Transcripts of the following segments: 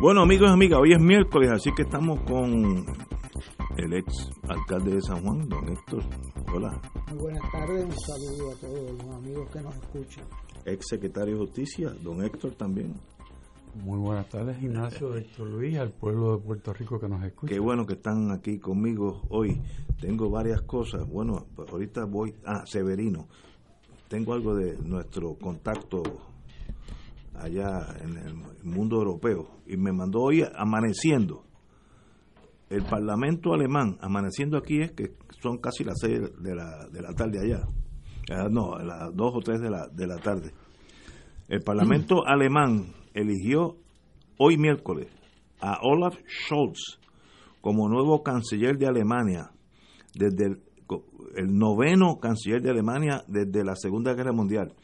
Bueno, amigos y amigas, hoy es miércoles, así que estamos con el ex alcalde de San Juan, don Héctor. Hola. Muy buenas tardes, un saludo a todos los amigos que nos escuchan. Ex secretario de Justicia, don Héctor también. Muy buenas tardes, Ignacio, Héctor Luis, al pueblo de Puerto Rico que nos escucha. Qué bueno que están aquí conmigo hoy. Tengo varias cosas. Bueno, pues ahorita voy. Ah, Severino. Tengo algo de nuestro contacto allá en el mundo europeo y me mandó hoy amaneciendo. El Parlamento alemán, amaneciendo aquí es que son casi las seis de la, de la tarde allá. Ah, no, a las dos o tres de la, de la tarde. El Parlamento alemán eligió hoy miércoles a Olaf Scholz como nuevo canciller de Alemania desde el, el noveno canciller de Alemania desde la Segunda Guerra Mundial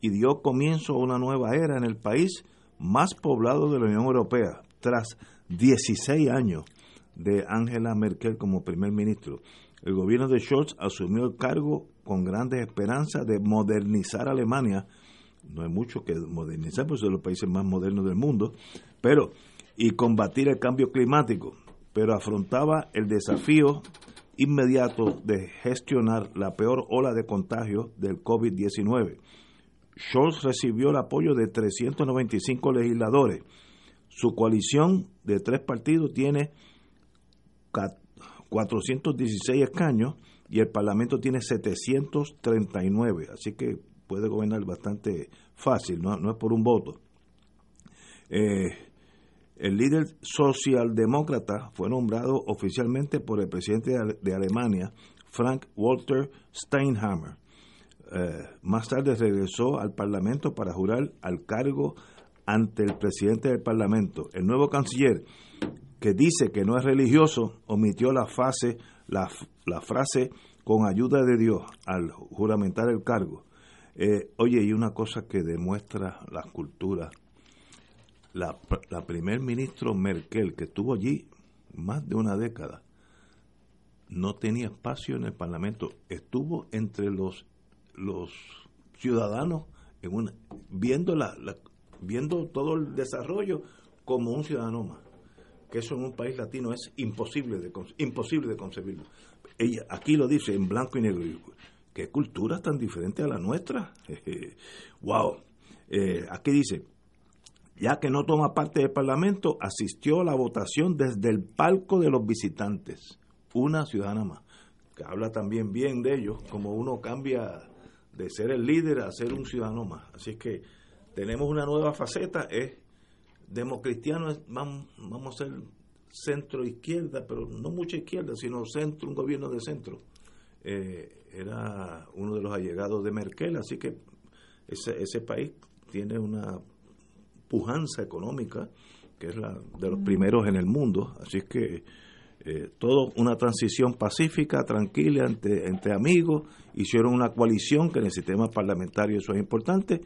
y dio comienzo a una nueva era en el país más poblado de la Unión Europea, tras 16 años de Angela Merkel como primer ministro. El gobierno de Scholz asumió el cargo con grandes esperanzas de modernizar Alemania. No hay mucho que modernizar, pues es de los países más modernos del mundo, pero y combatir el cambio climático, pero afrontaba el desafío inmediato de gestionar la peor ola de contagio del COVID-19 Scholz recibió el apoyo de 395 legisladores. Su coalición de tres partidos tiene 416 escaños y el Parlamento tiene 739, así que puede gobernar bastante fácil, no, es por un voto. Eh, el líder socialdemócrata fue nombrado oficialmente por el presidente de Alemania, Frank Walter Steinhammer. Eh, más tarde regresó al Parlamento para jurar al cargo ante el presidente del Parlamento. El nuevo canciller, que dice que no es religioso, omitió la, fase, la, frase con ayuda de Dios al juramentar el cargo. Eh, oye, y una cosa que demuestra la cultura. La, la primer ministro Merkel, que estuvo allí más de una década, no tenía espacio en el Parlamento. Estuvo entre los los ciudadanos en una, viendo la, viendo todo el desarrollo como un ciudadano más que eso en un país latino es imposible de imposible de concebirlo. Ella aquí lo dice en blanco y negro qué culturas tan diferentes a la nuestra wow eh, aquí dice ya que no toma parte del parlamento asistió a la votación desde el palco de los visitantes una ciudadana más que habla también bien de ellos como uno cambia de ser el líder a ser un ciudadano más. Así que tenemos una nueva faceta, es democristiano, vamos, vamos a ser centro izquierda, pero no mucha izquierda, sino centro, un gobierno de centro. Eh, era uno de los allegados de Merkel, así que ese, ese país tiene una pujanza económica que es la de los primeros en el mundo, así que eh, todo una transición pacífica, tranquila, entre, amigos, hicieron una coalición que en el sistema parlamentario eso es importante,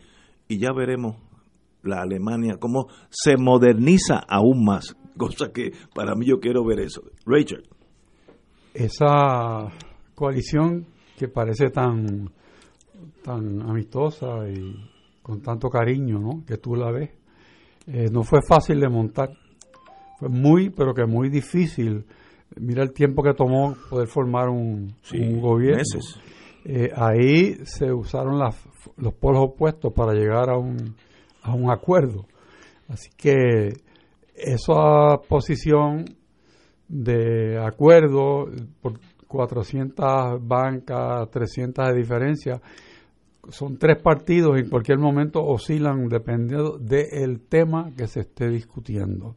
y ya veremos la Alemania cómo se moderniza aún más, cosa que para mí yo quiero ver eso. Rachel. Esa coalición que parece tan, tan amistosa y con tanto cariño, ¿no? Que tú la ves, eh, no fue fácil de montar. Fue muy, pero que muy difícil Mira el tiempo que tomó poder formar un, gobierno. Eh, ahí se usaron las, los polos opuestos para llegar a un, a un acuerdo. Así que esa posición de acuerdo por 400 bancas, 300 de diferencia, son tres partidos en cualquier momento oscilan dependiendo del tema que se esté discutiendo.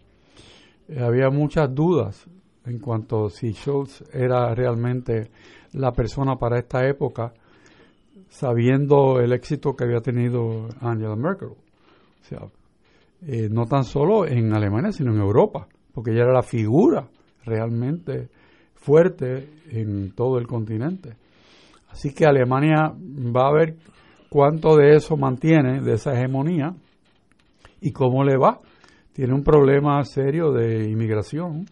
Eh, había muchas dudas en cuanto a si Schultz era realmente la persona para esta época, sabiendo el éxito que había tenido Angela Merkel. O sea, eh, no tan solo en Alemania, sino en Europa, porque ella era la figura realmente fuerte en todo el continente. Así que Alemania va a ver cuánto de eso mantiene, de esa hegemonía, y cómo le va. Tiene un problema serio de inmigración,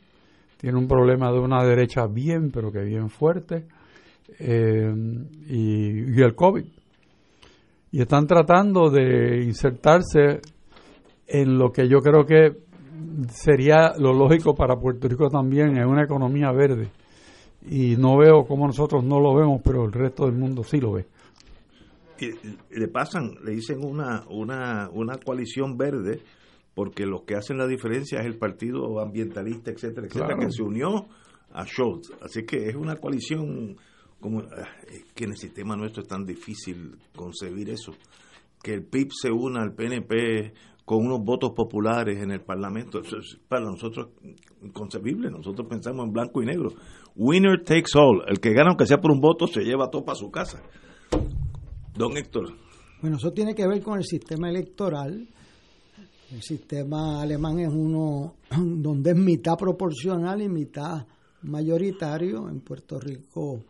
tiene un problema de una derecha bien, pero que bien fuerte, eh, y, el COVID. Y están tratando de insertarse en lo que yo creo que sería lo lógico para Puerto Rico también, en una economía verde. Y no veo como nosotros no lo vemos, pero el resto del mundo sí lo ve. Y le pasan, le dicen una, una, una coalición verde, porque lo que hacen la diferencia es el partido ambientalista, etcétera, etcétera, que se unió a Schultz. Así que es una coalición como ah, que en el sistema nuestro es tan difícil concebir eso. Que el PIB se una al PNP con unos votos populares en el Parlamento. Eso es para nosotros inconcebible. Nosotros pensamos en blanco y negro. Winner takes all. El que gana, aunque sea por un voto, se lleva todo para su casa. Don Héctor. Bueno, eso tiene que ver con el sistema electoral. El sistema alemán es uno donde es mitad proporcional y mitad mayoritario. En Puerto Rico,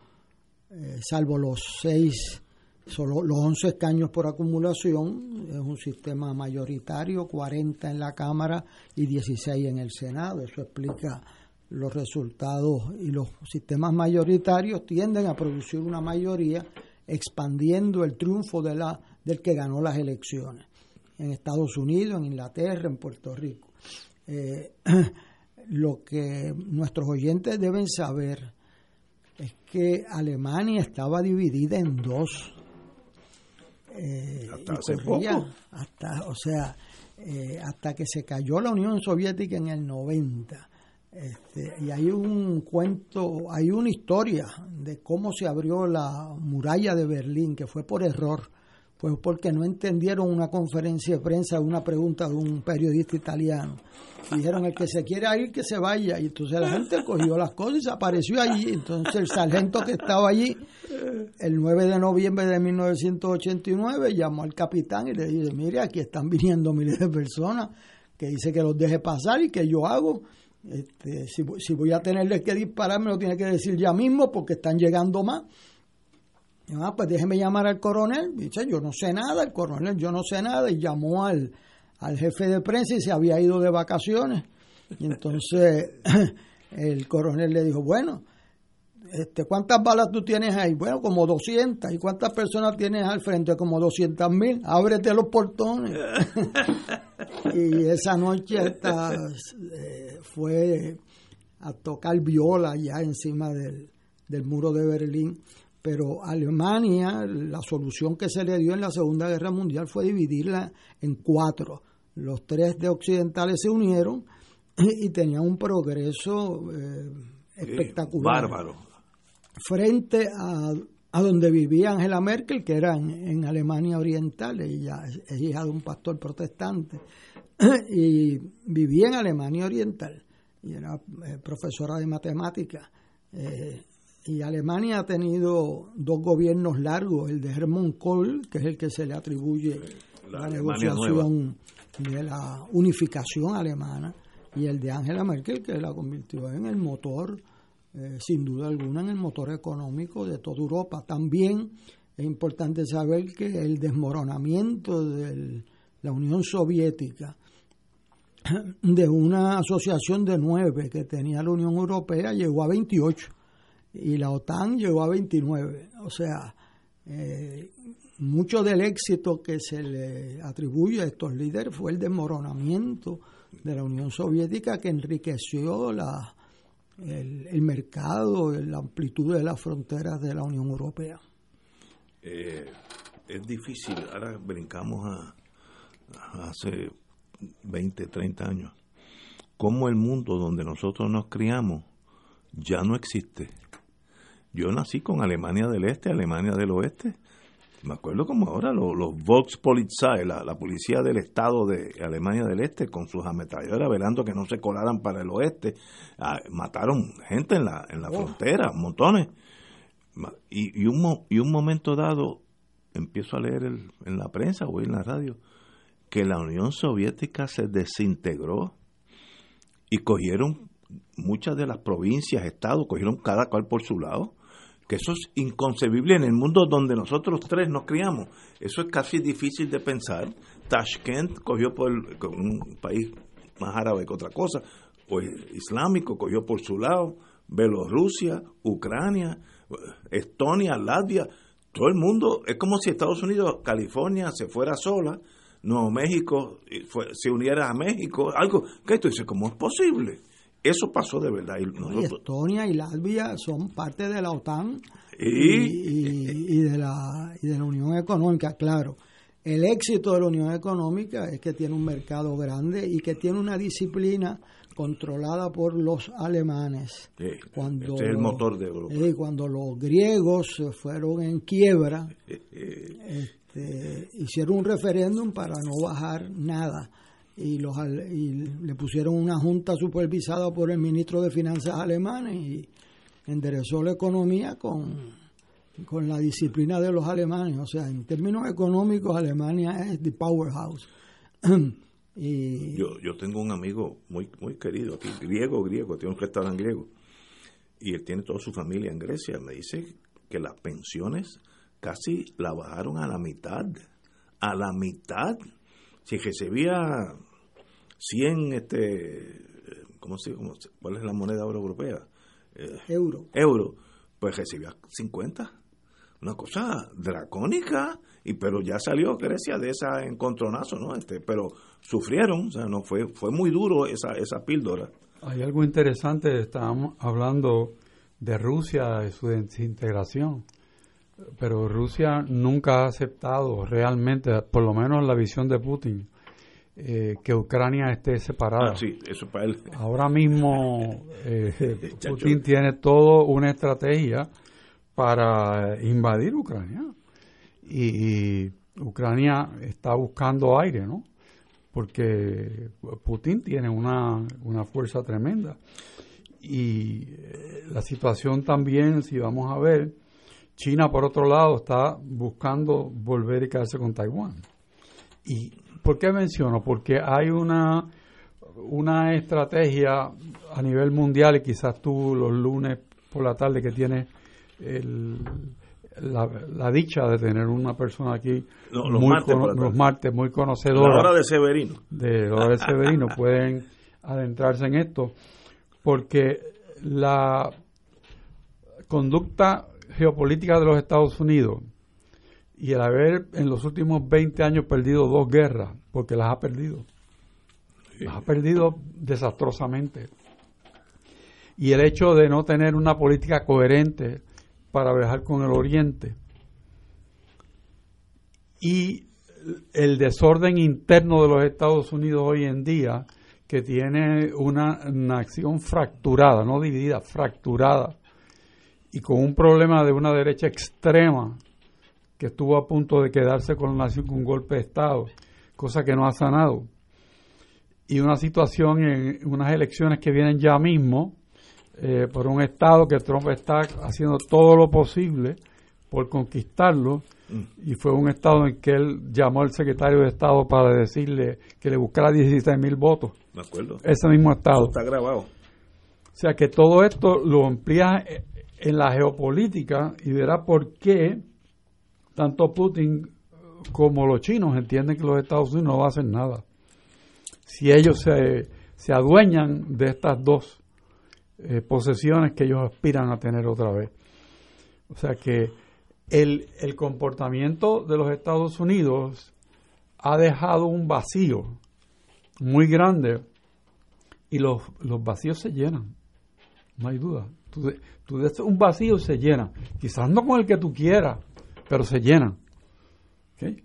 eh, salvo los seis, solo los 11 escaños por acumulación, es un sistema mayoritario, 40 en la Cámara y 16 en el Senado. Eso explica los resultados y los sistemas mayoritarios tienden a producir una mayoría expandiendo el triunfo de la, del que ganó las elecciones en Estados Unidos, en Inglaterra, en Puerto Rico. Eh, lo que nuestros oyentes deben saber es que Alemania estaba dividida en dos. Eh, hasta hace poco. Hasta, o sea, eh, hasta que se cayó la Unión Soviética en el 90 este, y hay un cuento, hay una historia de cómo se abrió la muralla de Berlín, que fue por error, pues porque no entendieron una conferencia de prensa, una pregunta de un periodista italiano. Dijeron, el que se quiera ir, que se vaya. Y entonces la gente cogió las cosas y se apareció allí. Entonces el sargento que estaba allí, el 9 de noviembre de 1989, llamó al capitán y le dice, mire, aquí están viniendo miles de personas, que dice que los deje pasar y que yo hago este, si, voy a tenerles que disparar, me lo tiene que decir ya mismo porque están llegando más. Ah, pues déjeme llamar al coronel. Dice, yo no sé nada, el coronel, yo no sé nada. Y llamó al, al jefe de prensa y se había ido de vacaciones. Y entonces el coronel le dijo, bueno, este, ¿cuántas balas tú tienes ahí? Bueno, como 200. ¿Y cuántas personas tienes al frente? Como 200 mil. Ábrete los portones. y esa noche eh, fue a tocar viola ya encima del, del muro de Berlín. Pero Alemania, la solución que se le dio en la Segunda Guerra Mundial fue dividirla en cuatro. Los tres de occidentales se unieron y tenían un progreso eh, espectacular. bárbaro frente a, a donde vivía Angela Merkel, que era en, Alemania Oriental, ella es, hija de un pastor protestante, y vivía en Alemania Oriental, y era eh, profesora de matemáticas. Eh, y Alemania ha tenido dos gobiernos largos, el de Hermann Kohl, que es el que se le atribuye la, negociación de la unificación alemana, y el de Angela Merkel, que la convirtió en el motor eh, sin duda alguna en el motor económico de toda Europa. También es importante saber que el desmoronamiento de la Unión Soviética, de una asociación de nueve que tenía la Unión Europea, llegó a 28 y la OTAN llegó a 29. O sea, eh, mucho del éxito que se le atribuye a estos líderes fue el desmoronamiento de la Unión Soviética que enriqueció la, el, mercado, la amplitud de las fronteras de la Unión Europea. Eh, es difícil, ahora brincamos a, hace 20, 30 años, cómo el mundo donde nosotros nos criamos ya no existe. Yo nací con Alemania del Este, Alemania del Oeste. Me acuerdo como ahora los, los Volkspolizei, la, la, policía del Estado de Alemania del Este, con sus ametralladoras velando que no se colaran para el oeste. Ah, mataron gente en la, en la frontera, montones. Y, y, un, y un momento dado, empiezo a leer el, en la prensa o en la radio, que la Unión Soviética se desintegró y cogieron muchas de las provincias, estados, cogieron cada cual por su lado, que eso es inconcebible en el mundo donde nosotros tres nos criamos. Eso es casi difícil de pensar. Tashkent cogió por un país más árabe que otra cosa, o islámico cogió por su lado, Bielorrusia, Ucrania, Estonia, Latvia, todo el mundo, es como si Estados Unidos, California se fuera sola, Nuevo México se uniera a México, algo, que tú dices, ¿cómo es posible? Eso pasó de verdad. Y Estonia y Latvia son parte de la OTAN y, de la, y de la Unión Económica, claro. El éxito de la Unión Económica es que tiene un mercado grande y que tiene una disciplina controlada por los alemanes. cuando este es el motor de Europa. cuando los griegos fueron en quiebra, este, hicieron un referéndum para no bajar nada y, los, y le pusieron una junta supervisada por el ministro de Finanzas alemán y enderezó la economía con, con la disciplina de los alemanes. O sea, en términos económicos, Alemania es the powerhouse. y yo, yo tengo un amigo muy, muy querido aquí, griego, griego, tiene un restaurante griego, y él tiene toda su familia en Grecia. Me dice que las pensiones casi la bajaron a la mitad. A la mitad. Si recibía 100, este, ¿cómo se, cómo, ¿cuál es la moneda europea? Eh, euro. Euro. Pues recibía 50. Una cosa dracónica, y pero ya salió Grecia de esa encontronazo, ¿no? Este, pero sufrieron, o sea, no fue fue muy duro esa esa píldora. Hay algo interesante, estábamos hablando de Rusia, de su desintegración, pero Rusia nunca ha aceptado realmente, por lo menos la visión de Putin, eh, que Ucrania esté separada. Ah, sí, eso para él. Ahora mismo eh, Putin tiene toda una estrategia para invadir Ucrania. Y, Ucrania está buscando aire, ¿no? Porque Putin tiene una, una fuerza tremenda. Y eh, la situación también, si vamos a ver, China, por otro lado, está buscando volver y quedarse con Taiwán. ¿Y por qué menciono? Porque hay una, una estrategia a nivel mundial, y quizás tú los lunes por la tarde que tienes la, dicha de tener una persona aquí los, muy martes, los martes muy conocedora. La hora de Severino. De la hora de Severino pueden adentrarse en esto, porque la conducta geopolítica de los Estados Unidos y el haber en los últimos 20 años perdido dos guerras, porque las ha perdido, las ha perdido desastrosamente. Y el hecho de no tener una política coherente para viajar con el Oriente y el desorden interno de los Estados Unidos hoy en día, que tiene una nación fracturada, no dividida, fracturada, y con un problema de una derecha extrema que estuvo a punto de quedarse con la nación con un golpe de Estado, cosa que no ha sanado, y una situación en unas elecciones que vienen ya mismo eh, por un Estado que Trump está haciendo todo lo posible por conquistarlo, y fue un Estado en que él llamó al secretario de Estado para decirle que le buscara 16 mil votos. De acuerdo. Ese mismo Estado. está grabado. O sea que todo esto lo amplía en la geopolítica y verá por qué tanto Putin como los chinos entienden que los Estados Unidos no van a hacer nada. Si ellos se, se adueñan de estas dos eh, posesiones que ellos aspiran a tener otra vez. O sea que el, el comportamiento de los Estados Unidos ha dejado un vacío muy grande y los, los vacíos se llenan, no hay duda. Tú, un vacío se llena. Quizás no con el que tú quieras, pero se llena.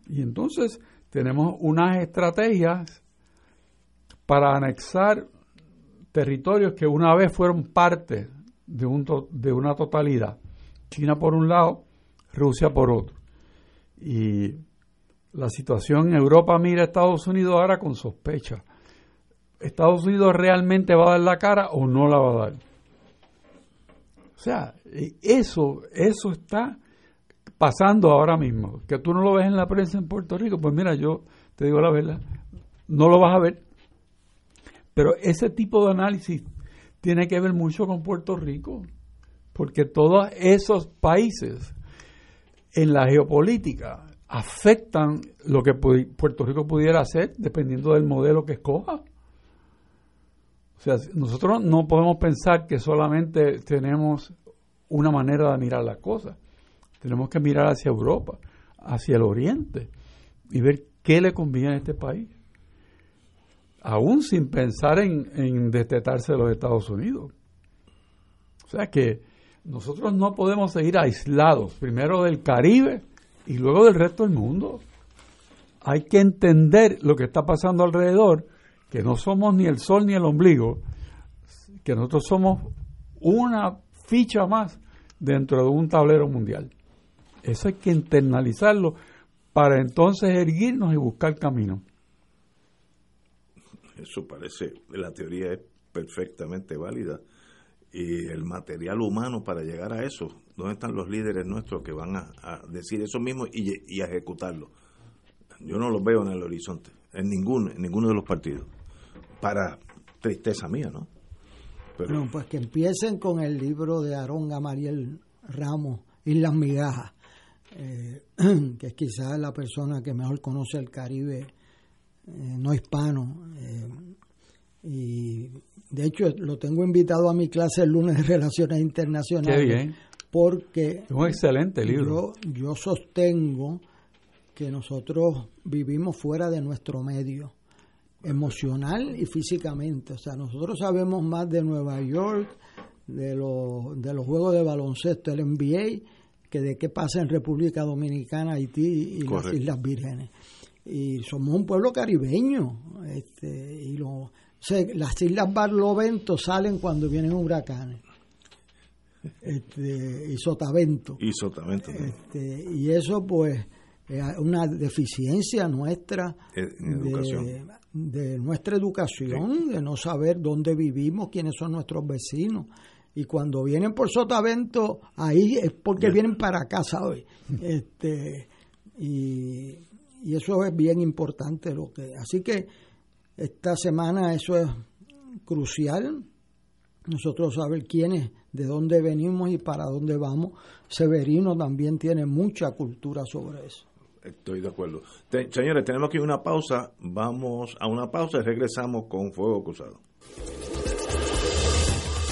Y entonces tenemos unas estrategias para anexar territorios que una vez fueron parte de, un de una totalidad. China por un lado, Rusia por otro. Y la situación en Europa mira a Estados Unidos ahora con sospecha. ¿Estados Unidos realmente va a dar la cara o no la va a dar? O sea, eso, eso está pasando ahora mismo. Que tú no lo ves en la prensa en Puerto Rico, pues mira, yo te digo la verdad, no lo vas a ver. Pero ese tipo de análisis tiene que ver mucho con Puerto Rico, porque todos esos países en la geopolítica afectan lo que Puerto Rico pudiera hacer dependiendo del modelo que escoja. O sea, nosotros no podemos pensar que solamente tenemos una manera de mirar las cosas. Tenemos que mirar hacia Europa, hacia el Oriente y ver qué le conviene a este país. Aún sin pensar en, en destetarse de los Estados Unidos. O sea que nosotros no podemos seguir aislados, primero del Caribe y luego del resto del mundo. Hay que entender lo que está pasando alrededor, que no somos ni el sol ni el ombligo, que nosotros somos una ficha más dentro de un tablero mundial. Eso hay que internalizarlo para entonces erguirnos y buscar camino. Eso parece, la teoría es perfectamente válida. Y el material humano para llegar a eso, ¿dónde están los líderes nuestros que van a, decir eso mismo y, a ejecutarlo? Yo no los veo en el horizonte, en ninguno, en ninguno de los partidos. Para tristeza mía, ¿no? Pero, pues que empiecen con el libro de Aarón Gamariel Ramos, Islas Migajas eh, que es quizás la persona que mejor conoce el Caribe eh, no hispano. Eh, y de hecho lo tengo invitado a mi clase el lunes de Relaciones Internacionales. Porque es un excelente libro. Yo, yo sostengo que nosotros vivimos fuera de nuestro medio emocional y físicamente. O sea, nosotros sabemos más de Nueva York, de los, de los juegos de baloncesto, el NBA, que de qué pasa en República Dominicana, Haití y las Islas Vírgenes. Y somos un pueblo caribeño. Este, y lo, las Islas Barlovento salen cuando vienen huracanes. Este, y Sotavento. Y Sotavento. Este, y eso pues es una deficiencia nuestra de, de, nuestra educación, de no saber dónde vivimos, quiénes son nuestros vecinos y cuando vienen por Sotavento, ahí es porque vienen para acá, ¿sabes? Este, y, y, eso es bien importante. lo que Así que esta semana eso es crucial. Nosotros saber quiénes, de dónde venimos y para dónde vamos. Severino también tiene mucha cultura sobre eso. Estoy de acuerdo. señores, tenemos aquí una pausa. Vamos a una pausa y regresamos con Fuego Cruzado.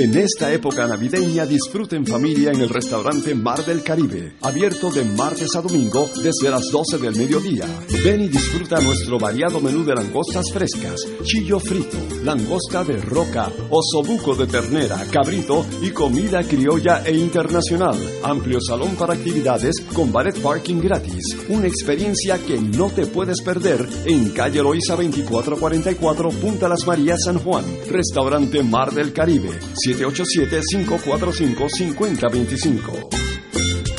En esta época navideña disfruten familia en el restaurante Mar del Caribe, abierto de martes a domingo desde las 12 del mediodía. Ven y disfruta nuestro variado menú de langostas frescas, chillo frito, langosta de roca, osobuco de ternera, cabrito y comida criolla e internacional. Amplio salón para actividades con ballet parking gratis. Una experiencia que no te puedes perder en calle Loíza 2444 Punta Las Marías San Juan. Restaurante Mar del Caribe. 787-545-5025.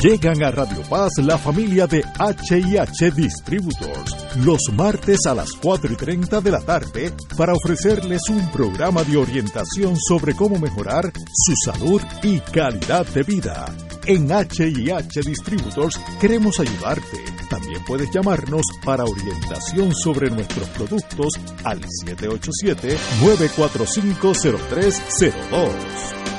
Llegan a Radio Paz la familia de HIH Distributors los martes a las 4 y 30 de la tarde para ofrecerles un programa de orientación sobre cómo mejorar su salud y calidad de vida. En HIH Distributors queremos ayudarte. También puedes llamarnos para orientación sobre nuestros productos al 787-945-0302.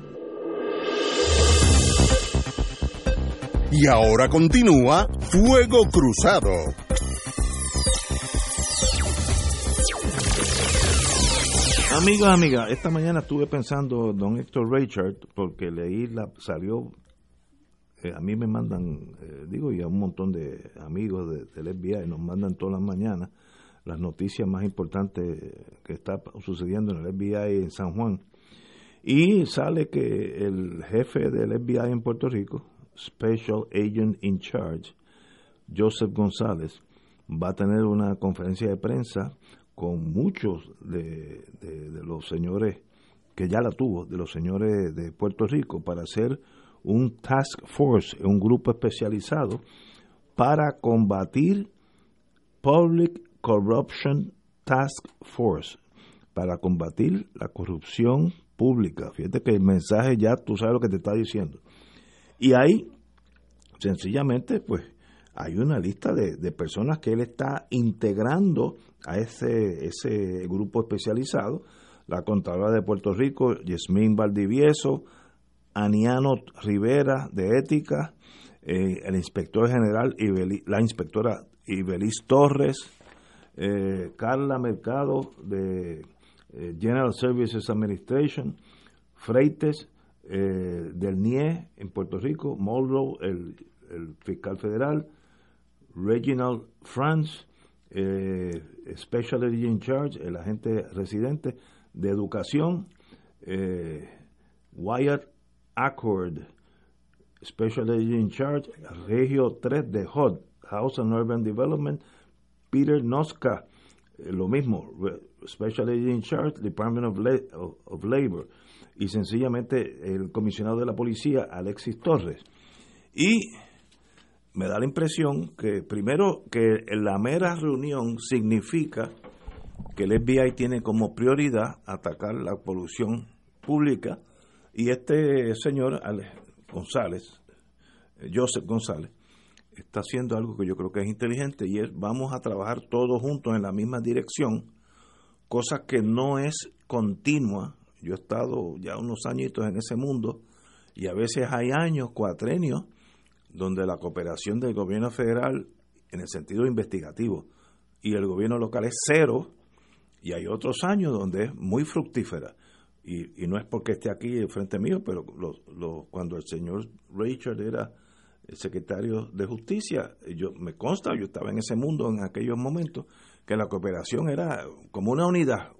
Y ahora continúa Fuego Cruzado. Amigos, amigas, esta mañana estuve pensando, don Héctor Richard, porque leí, la salió, eh, a mí me mandan, eh, digo, y a un montón de amigos de, del FBI, nos mandan todas las mañanas las noticias más importantes que está sucediendo en el FBI en San Juan. Y sale que el jefe del FBI en Puerto Rico, Special Agent in Charge, Joseph González, va a tener una conferencia de prensa con muchos de, los señores, que ya la tuvo, de los señores de Puerto Rico, para hacer un task force, un grupo especializado para combatir Public Corruption Task Force, para combatir la corrupción pública. Fíjate que el mensaje ya tú sabes lo que te está diciendo. Y ahí, sencillamente, pues hay una lista de, de personas que él está integrando a ese, ese grupo especializado, la Contralora de Puerto Rico, Yasmín Valdivieso, Aniano Rivera de Ética, eh, el inspector general, la inspectora Ibelis Torres, eh, Carla Mercado de eh, General Services Administration, Freites del NIE en Puerto Rico, Mulrow, el, el fiscal federal, Reginald France, eh, Special Agent in Charge, el agente residente de educación, eh, Wyatt Accord, Special Agent in Charge, Regio 3 de HUD, House and Urban Development, Peter Noska, eh, lo mismo, Special Agent in Charge, Department of, of Labor, y sencillamente el comisionado de la policía, Alexis Torres. Y me da la impresión que primero que la mera reunión significa que el FBI tiene como prioridad atacar la polución pública y este señor González, Joseph González, está haciendo algo que yo creo que es inteligente y es vamos a trabajar todos juntos en la misma dirección, cosa que no es continua. Yo he estado ya unos añitos en ese mundo y a veces hay años, cuatrenios, donde la cooperación del gobierno federal en el sentido investigativo y el gobierno local es cero, y hay otros años donde es muy fructífera. Y, no es porque esté aquí frente mío, pero cuando el señor Richard era secretario de Justicia, yo me consta, yo estaba en ese mundo en aquellos momentos, que la cooperación era como una unidad,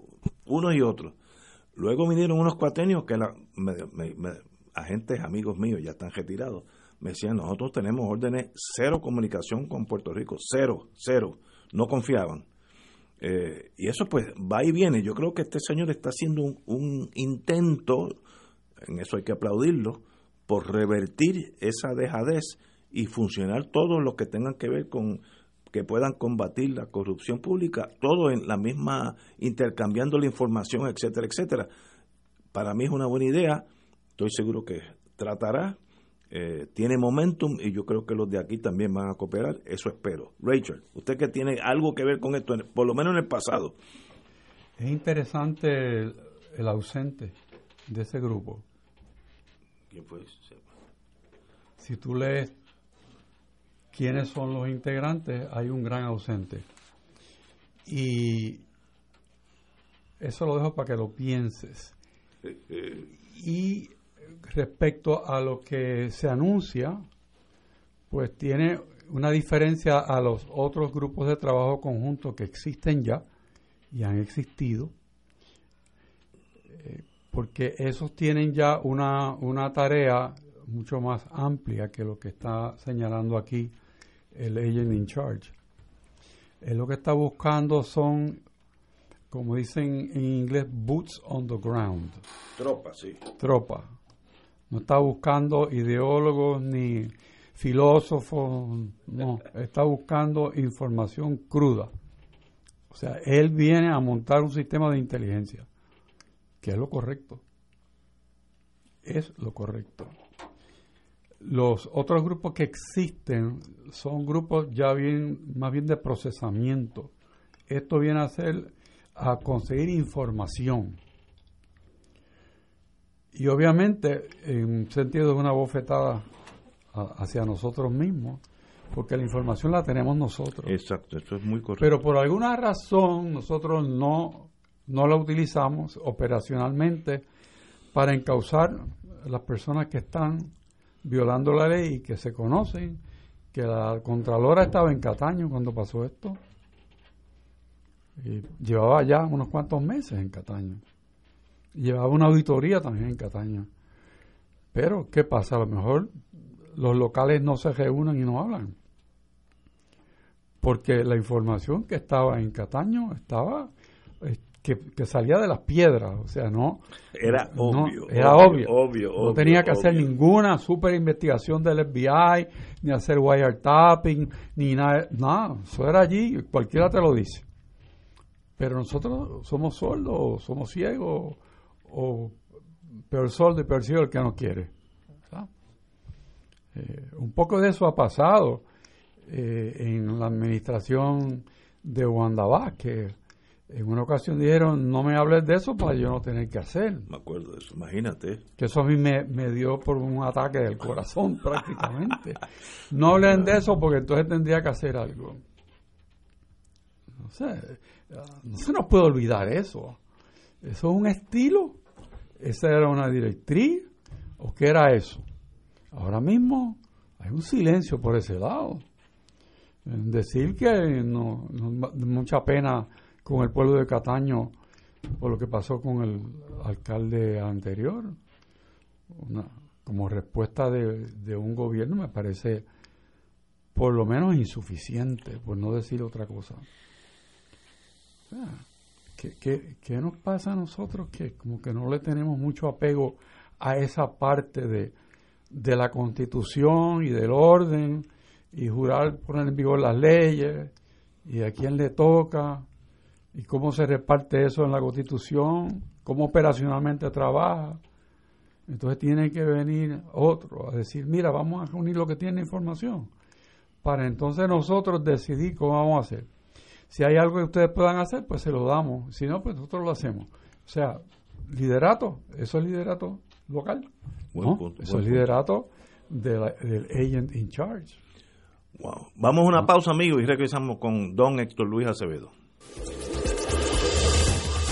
uno y otro. Luego vinieron unos cuatenios que la, agentes amigos míos ya están retirados, me decían, nosotros tenemos órdenes cero comunicación con Puerto Rico, cero, cero, no confiaban. Eh, y eso pues va y viene. Yo creo que este señor está haciendo un, intento, en eso hay que aplaudirlo, por revertir esa dejadez y funcionar todo lo que tengan que ver con que puedan combatir la corrupción pública, todo en la misma, intercambiando la información, etcétera, etcétera. Para mí es una buena idea, estoy seguro que tratará eh, tiene momentum y yo creo que los de aquí también van a cooperar, eso espero. Rachel, usted que tiene algo que ver con esto, por lo menos en el pasado. Es interesante el, ausente de ese grupo. ¿Quién fue? Si tú lees quiénes son los integrantes, hay un gran ausente. Y eso lo dejo para que lo pienses. y respecto a lo que se anuncia, pues tiene una diferencia a los otros grupos de trabajo conjunto que existen ya y han existido, eh, porque esos tienen ya una, una tarea mucho más amplia que lo que está señalando aquí el agent in charge. Él lo que está buscando son como dicen en inglés, boots on the ground. Tropa, sí. Tropa. No está buscando ideólogos ni filósofos, no, está buscando información cruda. O sea, él viene a montar un sistema de inteligencia, que es lo correcto. Es lo correcto. Los otros grupos que existen son grupos ya bien, más bien de procesamiento. Esto viene a ser a conseguir información. Y obviamente, en un sentido de una bofetada hacia nosotros mismos, porque la información la tenemos nosotros. Exacto, eso es muy correcto. Pero por alguna razón nosotros no, no la utilizamos operacionalmente para encauzar las personas que están violando la ley y que se conocen, que la Contralora estaba en Cataño cuando pasó esto. Y llevaba ya unos cuantos meses en Cataño. llevaba una auditoría también en Cataño. Pero, ¿qué pasa? A lo mejor los locales no se reúnen y no hablan. Porque la información que estaba en Cataño estaba que, salía de las piedras, o sea, no era obvio, era obvio, no tenía que hacer ninguna super investigación del FBI, ni hacer wiretapping, ni nada, nada, eso era allí, cualquiera te lo dice. Pero nosotros somos sordos, somos ciegos, o peor sordo y peor ciego el que no quiere. Eh, un poco de eso ha pasado eh, en la administración de Wanda Vázquez. En una ocasión dijeron, no me hables de eso para yo no tener que hacer. Me acuerdo de eso, imagínate. Que eso a mí me, dio por un ataque del corazón prácticamente. No hablen de eso porque entonces tendría que hacer algo. No sé, no se nos puede olvidar eso. ¿Eso es un estilo? ¿Esa era una directriz? ¿O qué era eso? Ahora mismo hay un silencio por ese lado. Decir que no, mucha pena con el pueblo de Cataño por lo que pasó con el alcalde anterior. como respuesta de, un gobierno me parece por lo menos insuficiente, por no decir otra cosa. ¿qué, qué nos pasa a nosotros que como que no le tenemos mucho apego a esa parte de, de la constitución y del orden y jurar poner en vigor las leyes y a quién le toca y cómo se reparte eso en la constitución, cómo operacionalmente trabaja. Entonces tiene que venir otro a decir, mira, vamos a reunir lo que tiene información, para entonces nosotros decidir cómo vamos a hacer. Si hay algo que ustedes puedan hacer, pues se lo damos, si no, pues nosotros lo hacemos. O sea, liderato, eso es liderato local. Eso es liderato del agent in charge. Wow. Vamos a una pausa, amigos, y regresamos con don Héctor Luis Acevedo.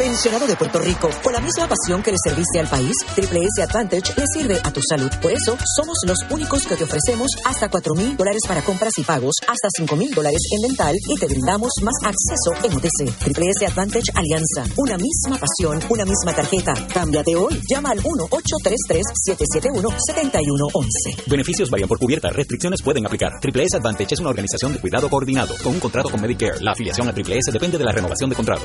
Pensionado de Puerto Rico, con la misma pasión que le serviste al país, Triple S Advantage le sirve a tu salud. Por eso, somos los únicos que te ofrecemos hasta 4 mil dólares para compras y pagos, hasta 5 mil dólares en dental y te brindamos más acceso en OTC. Triple S Advantage Alianza. Una misma pasión, una misma tarjeta. Cámbiate hoy. Llama al 1-833-771-7111. Beneficios varían por cubierta. Restricciones pueden aplicar. Triple S Advantage es una organización de cuidado coordinado con un contrato con Medicare. La afiliación a Triple S depende de la renovación de contrato.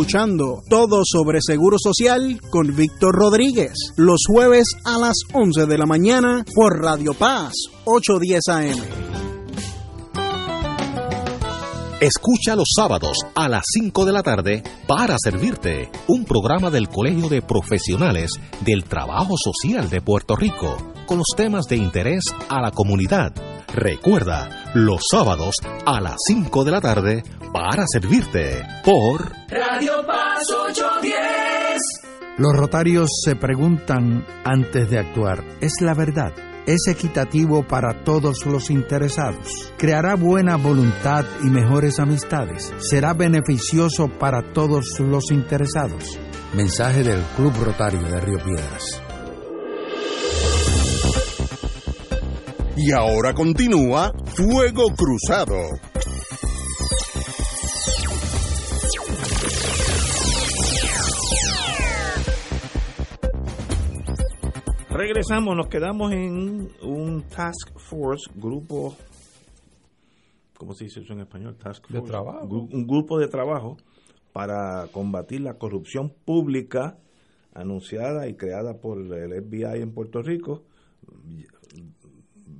escuchando Todo sobre Seguro Social con Víctor Rodríguez, los jueves a las 11 de la mañana por Radio Paz 810 AM. Escucha los sábados a las 5 de la tarde para servirte un programa del Colegio de Profesionales del Trabajo Social de Puerto Rico con los temas de interés a la comunidad. Recuerda, los sábados a las 5 de la tarde para servirte por Radio Paz 810. Los rotarios se preguntan antes de actuar, ¿es la verdad? ¿Es equitativo para todos los interesados? ¿Creará buena voluntad y mejores amistades? ¿Será beneficioso para todos los interesados? Mensaje del Club Rotario de Río Piedras. Y ahora continúa Fuego Cruzado. Regresamos, nos quedamos en un task force, grupo, ¿cómo se dice eso en español? Task De trabajo. un grupo de trabajo para combatir la corrupción pública anunciada y creada por el FBI en Puerto Rico,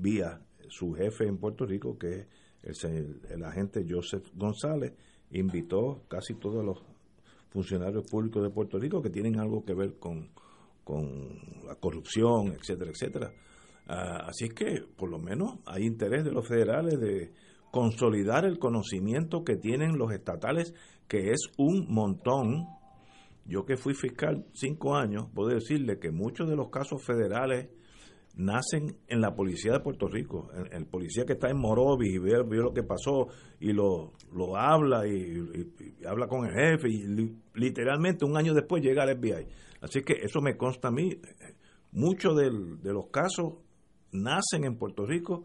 vía su jefe en Puerto Rico, que es el, el agente Joseph González, invitó casi todos los funcionarios públicos de Puerto Rico que tienen algo que ver con, con la corrupción, etcétera, etcétera. Ah, así es que, por lo menos, hay interés de los federales de consolidar el conocimiento que tienen los estatales, que es un montón. Yo que fui fiscal cinco años, puedo decirle que muchos de los casos federales nacen en la policía de Puerto Rico. El, el policía que está en Morovis y vio lo que pasó y lo, lo habla y, habla con el jefe y li- literalmente un año después llega al FBI. Así que eso me consta a mí. Muchos de los casos nacen en Puerto Rico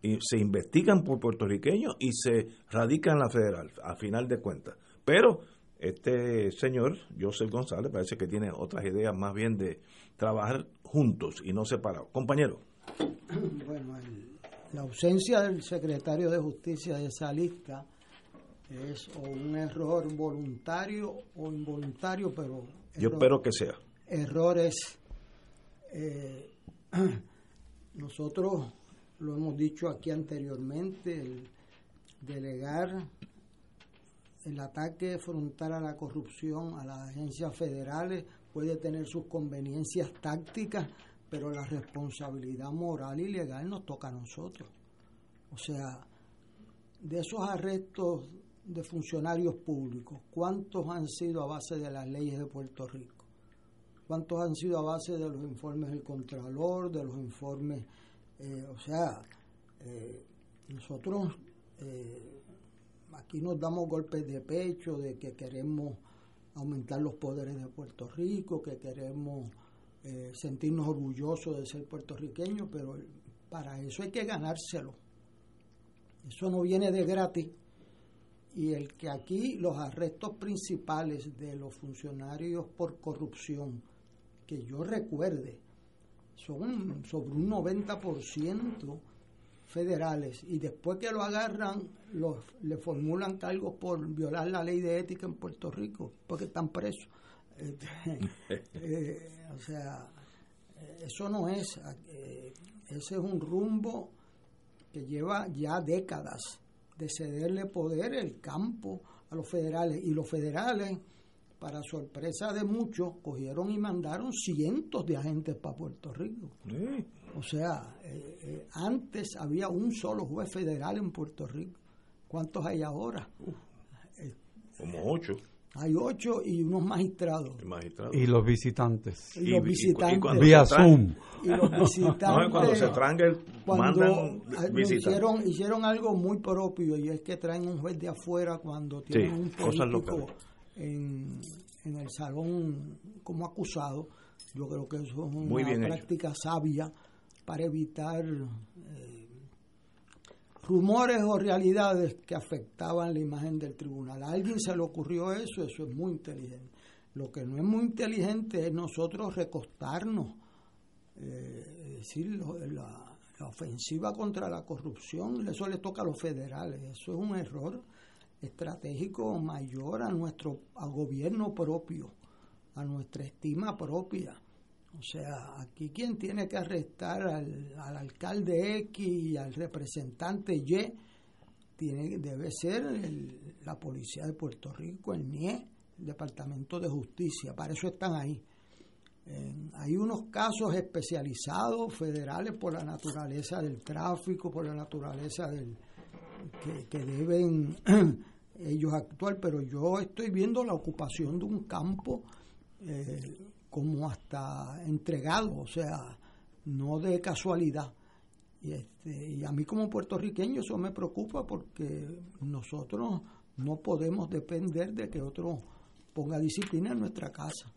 y se investigan por puertorriqueños y se radican en la federal, a final de cuentas. Pero este señor, Joseph González, parece que tiene otras ideas más bien de trabajar juntos y no separados. Compañero. Bueno, el- la ausencia del secretario de Justicia de esa lista es o un error voluntario o involuntario, pero Yo error- espero que sea. errores. eh, nosotros lo hemos dicho aquí anteriormente, el delegar el ataque frontal a la corrupción a las agencias federales puede tener sus conveniencias tácticas, pero la responsabilidad moral y legal nos toca a nosotros. O sea, de esos arrestos de funcionarios públicos, ¿cuántos han sido a base de las leyes de Puerto Rico? ¿Cuántos han sido a base de los informes del Contralor, de los informes? eh, o sea, eh, nosotros eh, aquí nos damos golpes de pecho de que queremos aumentar los poderes de Puerto Rico, que queremos eh, sentirnos orgullosos de ser puertorriqueños, pero para eso hay que ganárselo. Eso no viene de gratis. Y el que aquí los arrestos principales de los funcionarios por corrupción, que yo recuerde, son sobre un 90% federales y después que lo agarran los, le formulan cargos por violar la ley de ética en Puerto Rico porque están presos. Este, eh, o sea eso no es eh, ese es un rumbo que lleva ya décadas de cederle poder el campo a los federales. Y los federales para sorpresa de muchos cogieron y mandaron cientos de agentes para Puerto Rico o sea, eh, eh, antes había un solo juez federal en Puerto Rico. ¿Cuántos hay ahora? Eh, Como ocho. hay ocho y unos magistrados. magistrados. Y los visitantes. Y los visitantes. Vía Zoom. Y los visitantes. No, cuando se trangan, cuando hicieron, hicieron algo muy propio y es que traen un juez de afuera cuando tienen Sí, un político en, en el salón como acusado. Yo creo que eso es una Muy bien hecho. práctica sabia para evitar eh, rumores o realidades que afectaban la imagen del tribunal. A alguien se le ocurrió eso, eso es muy inteligente. Lo que no es muy inteligente es nosotros recostarnos, eh, es decir, la, la ofensiva contra la corrupción, eso le toca a los federales, eso es un error. estratégico mayor a nuestro gobierno propio, a nuestra estima propia. O sea, aquí quien tiene que arrestar al, alcalde X y al representante Y tiene, debe ser la policía de Puerto Rico, el NIE, el Departamento de Justicia. Para eso están ahí. hay unos casos especializados federales por la naturaleza del tráfico, por la naturaleza del que deben ellos actuar, pero yo estoy viendo la ocupación de un campo eh, como hasta entregado, o sea, no de casualidad. Y, este, y a mí como puertorriqueño eso me preocupa porque nosotros no podemos depender de que otro ponga disciplina en nuestra casa.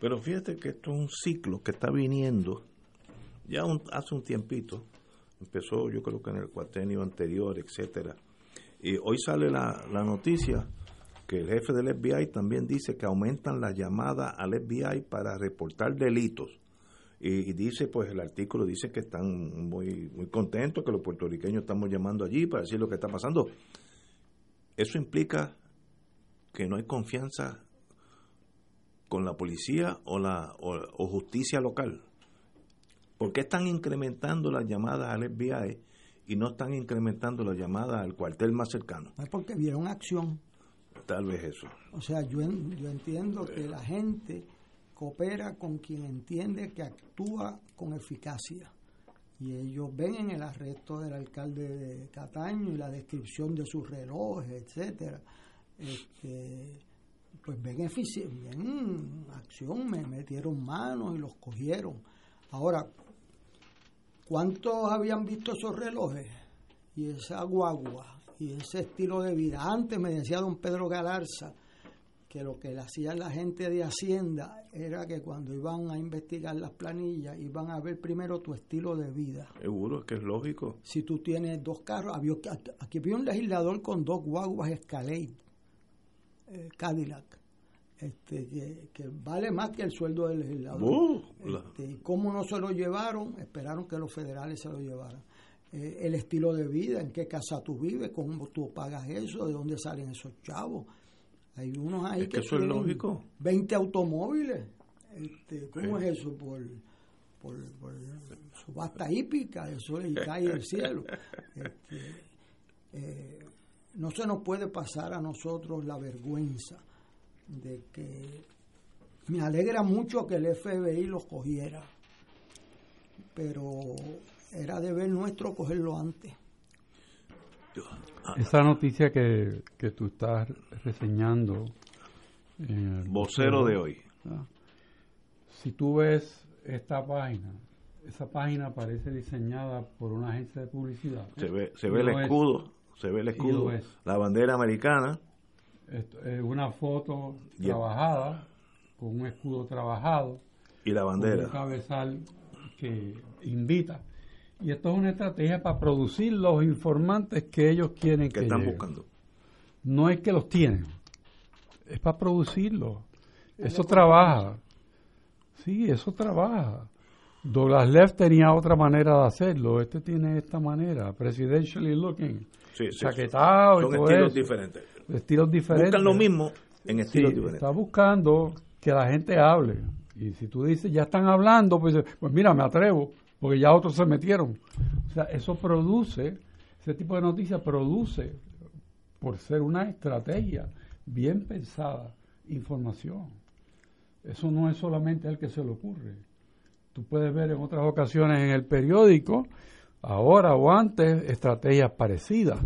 Pero fíjate que esto es un ciclo que está viniendo ya hace un tiempito. Empezó yo creo que en el cuatenio anterior, etcétera y hoy sale la, noticia que el jefe del FBI también dice que aumentan las llamadas al FBI para reportar delitos. Y, dice, pues el artículo dice que están muy, muy contentos, que los puertorriqueños estamos llamando allí para decir lo que está pasando. Eso implica que no hay confianza con la policía o la o justicia local. ¿Por qué están incrementando las llamadas al FBI y no están incrementando la llamada al cuartel más cercano. Es porque vieron acción. Tal vez eso. O sea, yo, yo entiendo que la gente coopera con quien entiende que actúa con eficacia. Y ellos ven en el arresto del alcalde de Cataño y la descripción de sus relojes, etcétera, este, pues ven, ven acción, me metieron manos y los cogieron. Ahora, ¿Cuántos habían visto esos relojes? Y esa guagua y ese estilo de vida. Antes me decía don Pedro Galarza que lo que le hacía la gente de Hacienda era que cuando iban a investigar las planillas iban a ver primero tu estilo de vida. Seguro, que es lógico. Si tú tienes dos carros, había, aquí había un legislador con dos guaguas Escalade, eh, Cadillac este, que, vale más que el sueldo del legislador. Uh, este, ¿Cómo no se lo llevaron? Esperaron que los federales se lo llevaran. Eh, el estilo de vida, en qué casa tú vives, cómo tú pagas eso, de dónde salen esos chavos. Hay unos ahí que, eso es lógico. 20 automóviles. Este, ¿Cómo es eso? Por, por, subasta hípica, eso le cae del cielo. Este, eh, no se nos puede pasar a nosotros la vergüenza de que me alegra mucho que el FBI los cogiera, pero era deber nuestro cogerlo antes. Esa noticia que, que tú estás reseñando. Vocero de hoy. Si tú ves esta página, esa página parece diseñada por una agencia de publicidad. Se ve, se ve el escudo, se ve el escudo, la bandera americana es una foto trabajada, con un escudo trabajado. Y la bandera. un cabezal que invita. Y esto es una estrategia para producir los informantes que ellos quieren que, están buscando. No es que los tienen, es para producirlos. Eso trabaja. Sí, eso trabaja. Douglas Leff tenía otra manera de hacerlo. Este tiene esta manera, presidentially looking, sí, chaquetado Son estilos diferentes estilos diferentes. Buscan lo mismo en estilos diferentes. Está buscando que la gente hable. Y si tú dices, ya están hablando, pues, pues mira, me atrevo, porque ya otros se metieron. O sea, eso produce, ese tipo de noticias produce, por ser una estrategia bien pensada, información. Eso no es solamente el que se le ocurre. Tú puedes ver en otras ocasiones en el periódico, ahora o antes, estrategias parecidas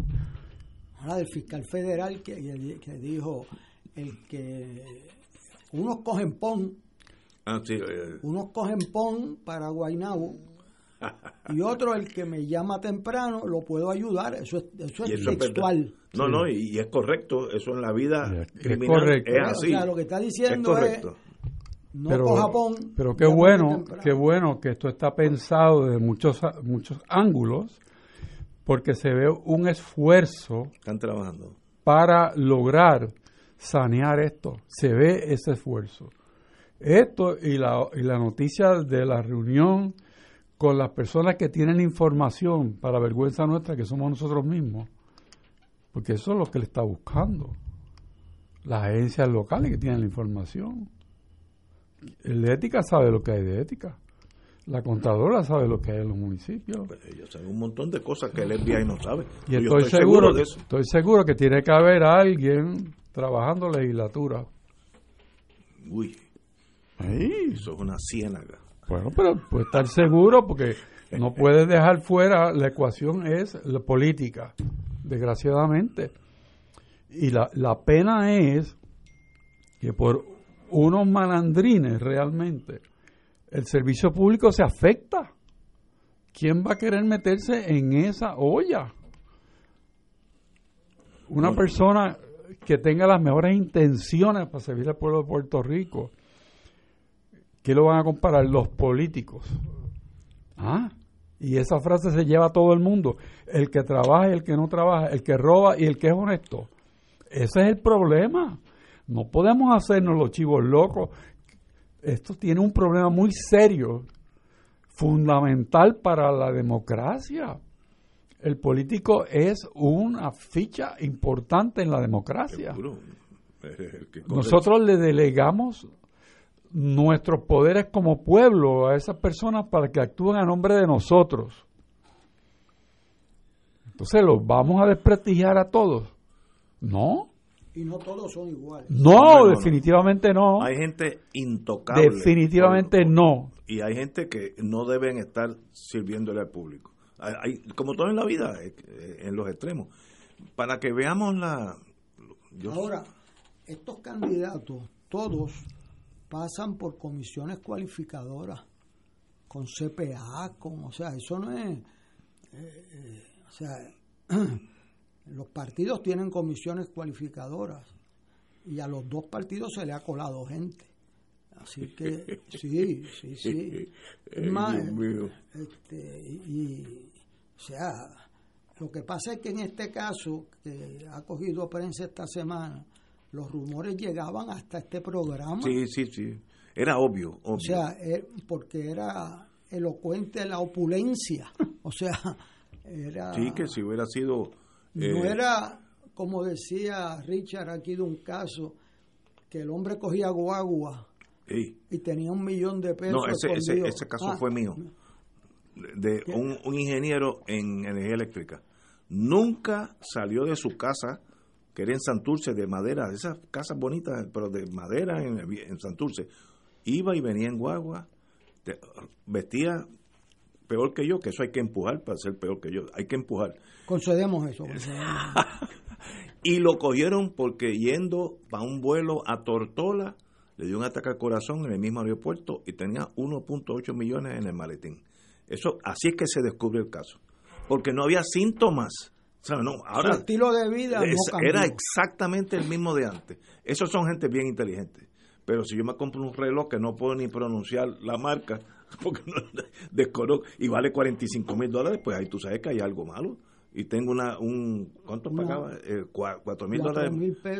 ahora del fiscal federal que, que dijo el que unos cogen PON, ah, eh. unos cogen PON para Guaynabo y otro el que me llama temprano lo puedo ayudar. Eso es, eso es textual. No no y, es correcto. Eso en la vida criminal es, así. O sea, lo que está diciendo es, no pero, coja PON pero qué bueno qué bueno que esto está pensado de muchos muchos ángulos porque se ve un esfuerzo Están trabajando. para lograr sanear esto. Se ve ese esfuerzo. Esto y la, y la noticia de la reunión con las personas que tienen información para vergüenza nuestra, que somos nosotros mismos, porque eso es lo que le está buscando. Las agencias locales que tienen la información. El de ética sabe lo que hay de ética. La contadora sabe lo que hay en los municipios. Pues ellos saben un montón de cosas que el FBI no sabe. Y estoy, seguro, de eso. estoy seguro que tiene que haber alguien trabajando legislatura. Uy. Eso es una ciénaga. Bueno, pero puede estar seguro porque no puedes dejar fuera, la ecuación es la política, desgraciadamente. Y la, la pena es que por unos malandrines realmente el servicio público se afecta. ¿Quién va a querer meterse en esa olla? Una persona que tenga las mejores intenciones para servir al pueblo de Puerto Rico, ¿qué lo van a comparar? Los políticos. ¿Ah? Y esa frase se lleva a todo el mundo. El que trabaja y el que no trabaja, el que roba y el que es honesto. Ese es el problema. No podemos hacernos los chivos locos. Esto tiene un problema muy serio, fundamental para la democracia. El político es una ficha importante en la democracia. Nosotros le delegamos nuestros poderes como pueblo a esas personas para que actúen a nombre de nosotros. Entonces, ¿los vamos a desprestigiar a todos? No. Y no todos son iguales. No, definitivamente no. Hay gente intocable. Definitivamente no. Y hay gente que no deben estar sirviéndole al público. Hay, como todo en la vida, eh, en los extremos. Para que veamos la... Ahora, estos candidatos, todos pasan por comisiones cualificadoras, con CPA, con, o sea, eso no es, eh, eh, o sea, los partidos tienen comisiones cualificadoras y a los dos partidos se le ha colado gente. Así que sí, sí, sí. Es más, este, y, o sea, lo que pasa es que en este caso, que ha cogido prensa esta semana, los rumores llegaban hasta este programa. Sí, sí, sí. Era obvio, obvio. O sea, eh, porque era elocuente la opulencia. O sea, era... Sí, que si hubiera sido... No eh, era, como decía Richard aquí de un caso, que el hombre cogía guagua y tenía un millón de pesos. No, ese, ese, caso ah, fue mío. De un, un ingeniero en energía eléctrica. Nunca salió de su casa que era en Santurce, de madera, esas casas bonitas, pero de madera en, en Santurce. Iba y venía en guagua, vestía peor que yo, que eso hay que empujar para ser peor que yo, hay que empujar. Concedemos eso. y lo cogieron porque yendo para un vuelo a Tortola, le dio un ataque al corazón en el mismo aeropuerto y tenía 1.8 millones en el maletín. Eso, así es que se descubre el caso. Porque no había síntomas no, ahora, Su estilo de vida era exactamente el mismo de antes. Esos son gente bien inteligente. Pero si yo me compro un reloj que no puedo ni pronunciar la marca, porque no desconozco, y vale 45 mil dólares, pues ahí tú sabes que hay algo malo. Y tengo una, un, ¿cuánto pagaba? Eh, 4 mil dólares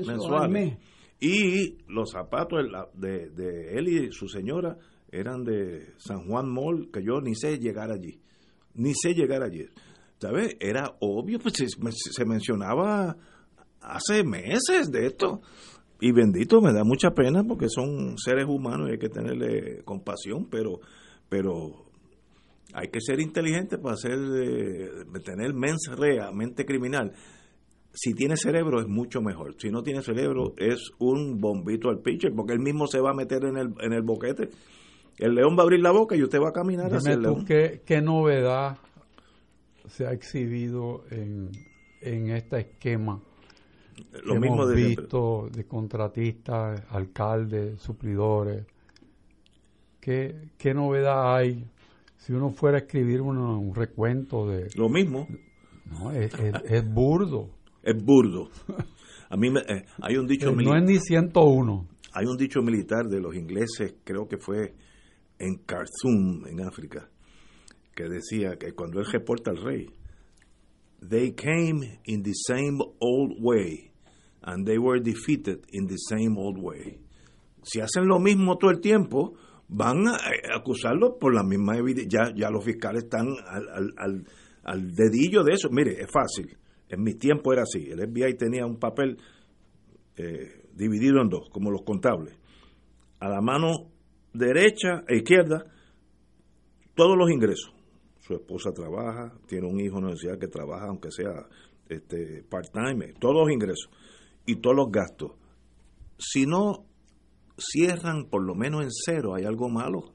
mensuales. Y los zapatos de, de él y su señora eran de San Juan Mall, que yo ni sé llegar allí. Ni sé llegar allí. ¿Sabes? Era obvio, pues se, mencionaba hace meses de esto. Y bendito, me da mucha pena porque son seres humanos y hay que tenerle compasión, pero, pero hay que ser inteligente para hacer, eh, tener mens rea, mente criminal. Si tiene cerebro es mucho mejor. Si no tiene cerebro es un bombito al pitcher porque él mismo se va a meter en el, en el boquete. El león va a abrir la boca y usted va a caminar hacia el león. ¿qué, ¿Qué novedad se ha exhibido en, en este esquema lo mismo hemos visto de contratistas, alcaldes, suplidores. ¿Qué, ¿Qué, novedad hay si uno fuera a escribir un recuento de... Lo mismo. No, es, es, burdo. Es burdo. A mí me, eh, hay un dicho militar... No es ni 101. Hay un dicho militar de los ingleses, creo que fue en Khartoum, en África, que decía que cuando él reporta al rey, they came in the same old way and they were defeated in the same old way. Si hacen lo mismo todo el tiempo, van a acusarlo por la misma evidencia. Ya, ya los fiscales están al, dedillo de eso. Mire, es fácil. En mi tiempo era así. El FBI tenía un papel eh, dividido en dos, como los contables. A la mano derecha e izquierda, todos los ingresos. Su esposa trabaja, tiene un hijo en la universidad que trabaja, aunque sea este, part-time, todos los ingresos y todos los gastos. Si no cierran por lo menos en cero, hay algo malo.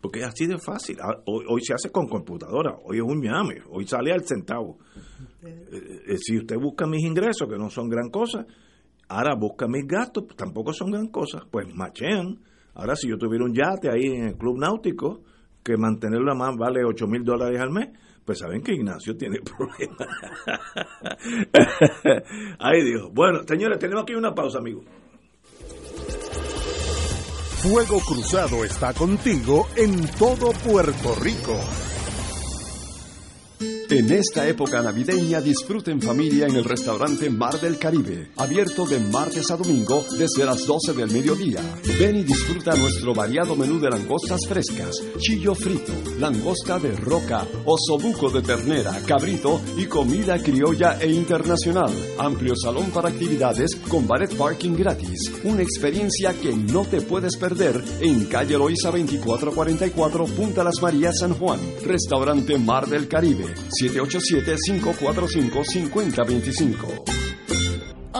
Porque es así de fácil. Ah, hoy, se hace con computadora, hoy es un llame, hoy sale al centavo. Eh, eh, si usted busca mis ingresos, que no son gran cosa, ahora busca mis gastos, tampoco son gran cosa, pues machean. Ahora, si yo tuviera un yate ahí en el club náutico, que mantenerlo más vale 8 mil dólares al mes, pues saben que Ignacio tiene problemas. Ay Dios. Bueno, señores, tenemos aquí una pausa, amigos. Fuego Cruzado está contigo en todo Puerto Rico. En esta época navideña disfruten familia en el restaurante Mar del Caribe, abierto de martes a domingo desde las 12 del mediodía. Ven y disfruta nuestro variado menú de langostas frescas, chillo frito, langosta de roca, osobuco de ternera, cabrito y comida criolla e internacional. Amplio salón para actividades con ballet parking gratis. Una experiencia que no te puedes perder en calle Loiza 2444 Punta Las Marías San Juan. Restaurante Mar del Caribe 787-545-5025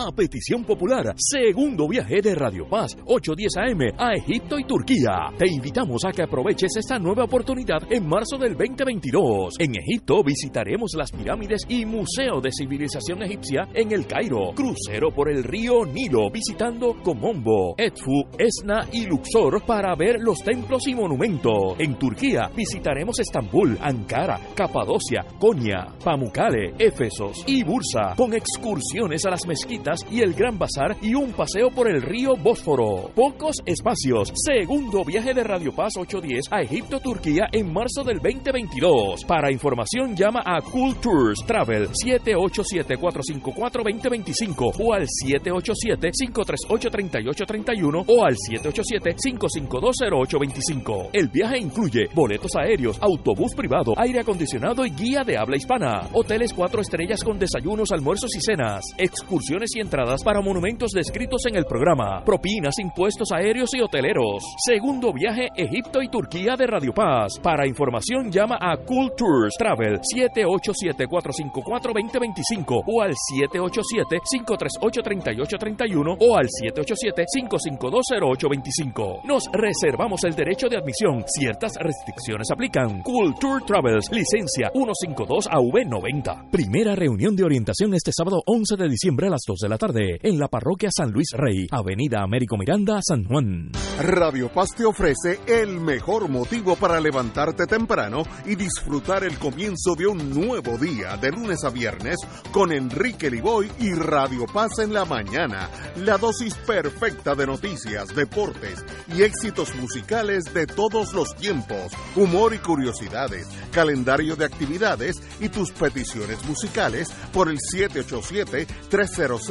a petición popular, segundo viaje de Radio Paz, 810 AM a Egipto y Turquía. Te invitamos a que aproveches esta nueva oportunidad en marzo del 2022. En Egipto visitaremos las pirámides y Museo de Civilización Egipcia en el Cairo. Crucero por el río Nilo visitando Comombo, Edfu, Esna y Luxor para ver los templos y monumentos. En Turquía visitaremos Estambul, Ankara, Capadocia, Konya, Pamukkale, Éfesos y Bursa con excursiones a las mezquitas y el Gran Bazar y un paseo por el río Bósforo. Pocos espacios. Segundo viaje de Radio Paz 810 a Egipto, Turquía en marzo del 2022. Para información llama a Cool Tours Travel 787-454-2025 o al 787-538-3831 o al 787-552-0825. El viaje incluye boletos aéreos, autobús privado, aire acondicionado y guía de habla hispana. Hoteles cuatro estrellas con desayunos, almuerzos y cenas. Excursiones y entradas para monumentos descritos en el programa, propinas, impuestos aéreos y hoteleros. Segundo viaje Egipto y Turquía de Radio Paz. Para información llama a Cool Tours Travel 787-454-2025 o al 787-538-3831 o al 787-552-0825. Nos reservamos el derecho de admisión. Ciertas restricciones aplican. Cool Tour Travels, licencia 152AV90. Primera reunión de orientación este sábado 11 de diciembre a las 2 de la tarde en la parroquia San Luis Rey, Avenida Américo Miranda, San Juan. Radio Paz te ofrece el mejor motivo para levantarte temprano y disfrutar el comienzo de un nuevo día de lunes a viernes con Enrique Liboy y Radio Paz en la mañana. La dosis perfecta de noticias, deportes y éxitos musicales de todos los tiempos, humor y curiosidades, calendario de actividades y tus peticiones musicales por el 787 300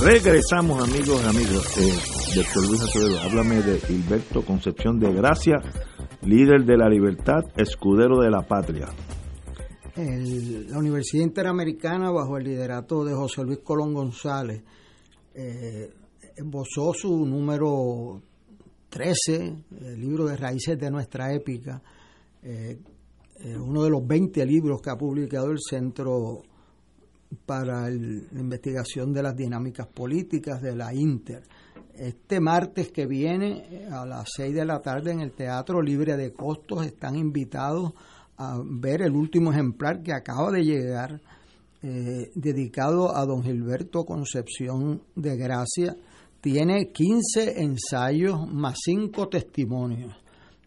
Regresamos, amigos y amigos. Eh, doctor Luis Acevedo, háblame de Gilberto Concepción de Gracia, líder de la libertad, escudero de la patria. la Universidad Interamericana, bajo el liderato de José Luis Colón González, eh, su número 13, el libro de Raíces de nuestra épica, eh, eh, uno de los 20 libros que ha publicado el Centro para la investigación de las dinámicas políticas de la Inter. Este martes que viene eh, a las 6 de la tarde en el Teatro Libre de Costos están invitados a ver el último ejemplar que acaba de llegar eh, dedicado a don Gilberto Concepción de Gracia. Tiene 15 ensayos más 5 testimonios,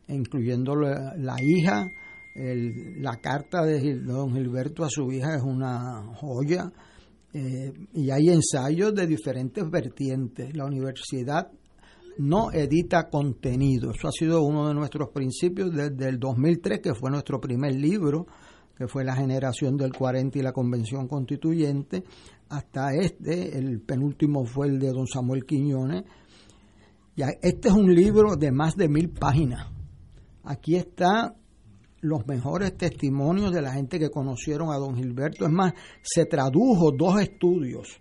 incluyendo la hija. El, la carta de don Gilberto a su hija es una joya. Eh, y hay ensayos de diferentes vertientes. La universidad no edita contenido. Eso ha sido uno de nuestros principios desde el 2003, que fue nuestro primer libro, que fue la generación del 40 y la convención constituyente, hasta este, el penúltimo fue el de don Samuel Quiñones. Ya, este es un libro de más de mil páginas. Aquí está los mejores testimonios de la gente que conocieron a don Gilberto. Es más, se tradujo dos estudios,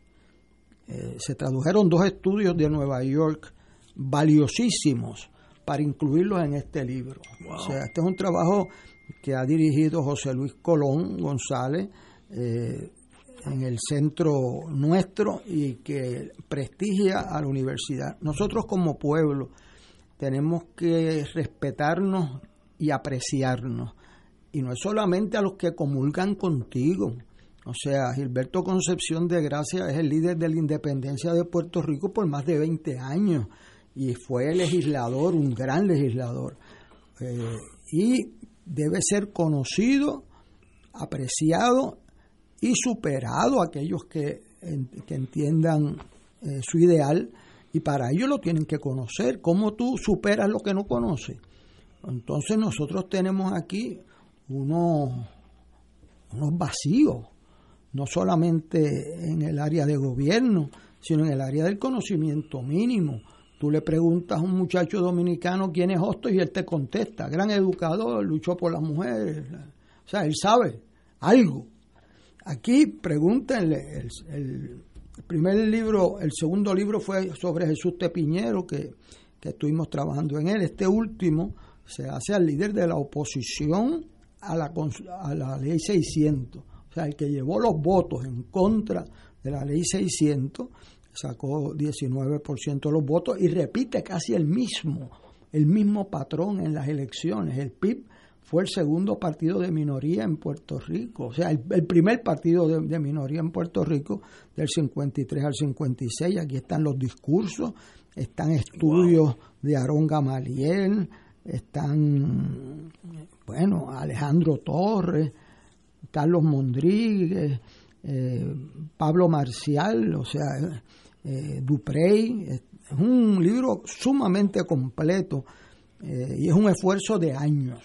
eh, se tradujeron dos estudios de Nueva York valiosísimos para incluirlos en este libro. O sea, este es un trabajo que ha dirigido José Luis Colón González eh, en el centro nuestro y que prestigia a la universidad. Nosotros como pueblo tenemos que respetarnos y apreciarnos. Y no es solamente a los que comulgan contigo. O sea, Gilberto Concepción de Gracia es el líder de la independencia de Puerto Rico por más de 20 años y fue legislador, un gran legislador. Eh, y debe ser conocido, apreciado y superado aquellos que, que entiendan eh, su ideal y para ello lo tienen que conocer. ¿Cómo tú superas lo que no conoces? Entonces nosotros tenemos aquí unos, vacíos, no solamente en el área de gobierno, sino en el área del conocimiento mínimo. Tú le preguntas a un muchacho dominicano quién es Hostos y él te contesta, gran educador, luchó por las mujeres. O sea, él sabe algo. Aquí pregúntenle, el, primer libro, el segundo libro fue sobre Jesús Tepiñero, que, que estuvimos trabajando en él. Este último se hace al líder de la oposición a la, a la ley 600. O sea, el que llevó los votos en contra de la ley 600 sacó 19% de los votos y repite casi el mismo, el mismo patrón en las elecciones. El PIB fue el segundo partido de minoría en Puerto Rico, o sea, el, primer partido de, minoría en Puerto Rico del 53 al 56. Aquí están los discursos, están estudios de Aarón Gamaliel, están, bueno, Alejandro Torres, Carlos Mondríguez, eh, Pablo Marcial, o sea, eh, Duprey. Es un libro sumamente completo eh, y es un esfuerzo de años.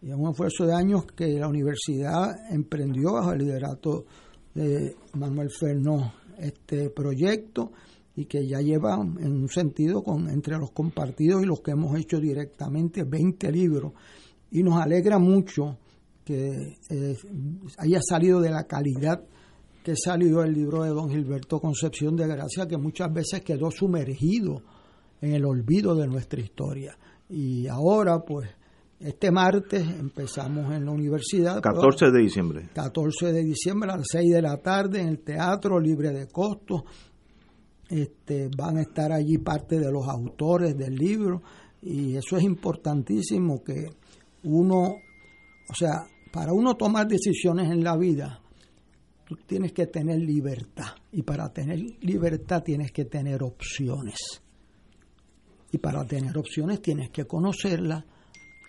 Y es un esfuerzo de años que la universidad emprendió bajo el liderato de Manuel Fernó este proyecto y que ya lleva en un sentido con entre los compartidos y los que hemos hecho directamente 20 libros y nos alegra mucho que eh, haya salido de la calidad que salió el libro de don Gilberto Concepción de Gracia, que muchas veces quedó sumergido en el olvido de nuestra historia. Y ahora, pues, este martes empezamos en la universidad. 14 de diciembre. 14 de diciembre a las 6 de la tarde en el teatro, libre de costos. Este, van a estar allí parte de los autores del libro y eso es importantísimo que uno, o sea, para uno tomar decisiones en la vida, tú tienes que tener libertad. Y para tener libertad tienes que tener opciones. Y para tener opciones tienes que conocerlas.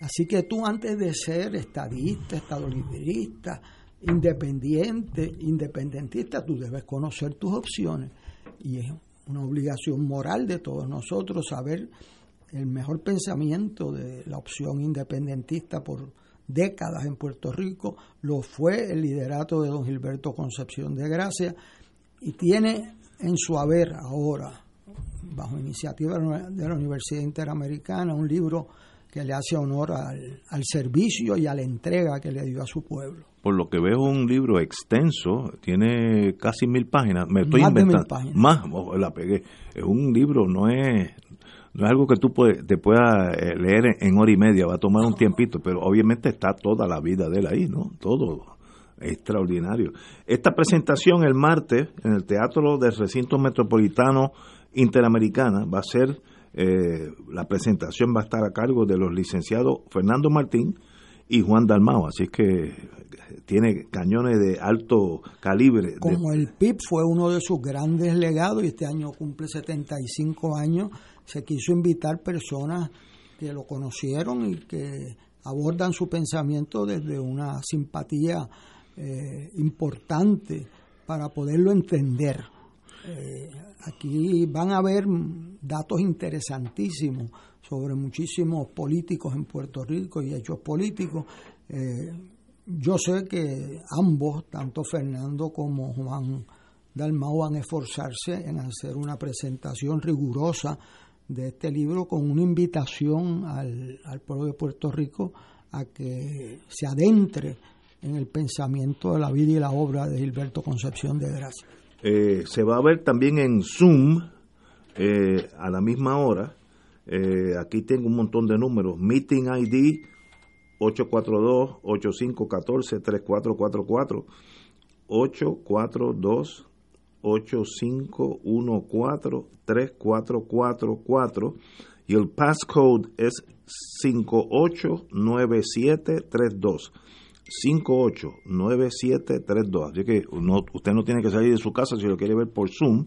Así que tú antes de ser estadista, estadoliberista, independiente, independentista, tú debes conocer tus opciones. Y una obligación moral de todos nosotros saber el mejor pensamiento de la opción independentista por décadas en Puerto Rico, lo fue el liderato de don Gilberto Concepción de Gracia y tiene en su haber ahora, bajo iniciativa de la Universidad Interamericana, un libro que le hace honor al, servicio y a la entrega que le dio a su pueblo. Por lo que veo un libro extenso, tiene casi mil páginas, me estoy inventando. Más, oh, la pegué. Es un libro, no es, no es algo que tú te puedas eh, leer en hora y media, va a tomar un tiempito, pero obviamente está toda la vida de él ahí, ¿no? Todo extraordinario. Esta presentación el martes en el Teatro del Recinto Metropolitano Interamericana va a ser, eh, la presentación va a estar a cargo de los licenciados Fernando Martín y Juan Dalmao, así que tiene cañones de alto calibre. Como el PIB fue uno de sus grandes legados y este año cumple 75 años, se quiso invitar personas que lo conocieron y que abordan su pensamiento desde una simpatía eh, importante para poderlo entender. Eh, aquí van a haber datos interesantísimos sobre muchísimos políticos en Puerto Rico y hechos políticos. Eh, yo sé que ambos, tanto Fernando como Juan Dalmau, van a esforzarse en hacer una presentación rigurosa de este libro con una invitación al, al pueblo de Puerto Rico a que se adentre en el pensamiento de la vida y la obra de Gilberto Concepción de Gracia. Eh, se va a ver también en Zoom eh, a la misma hora. Eh, aquí tengo un montón de números. Meeting ID 842-8514-3444. 842-8514-3444. Y el passcode es 589732. 589732. Así que usted no tiene que salir de su casa si lo quiere ver por Zoom,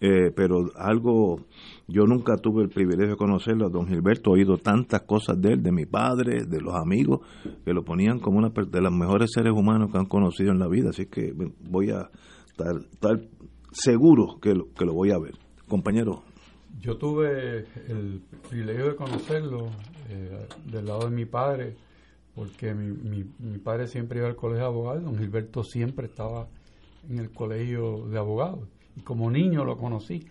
eh, pero algo, yo nunca tuve el privilegio de conocerlo a don Gilberto, he oído tantas cosas de él, de mi padre, de los amigos, que lo ponían como una de los mejores seres humanos que han conocido en la vida, así que voy a estar, seguro que lo, que lo voy a ver. Compañero. Yo tuve el privilegio de conocerlo eh, del lado de mi padre, porque mi, mi, mi, padre siempre iba al colegio de abogados, don Gilberto siempre estaba en el colegio de abogados. Y como niño lo conocí.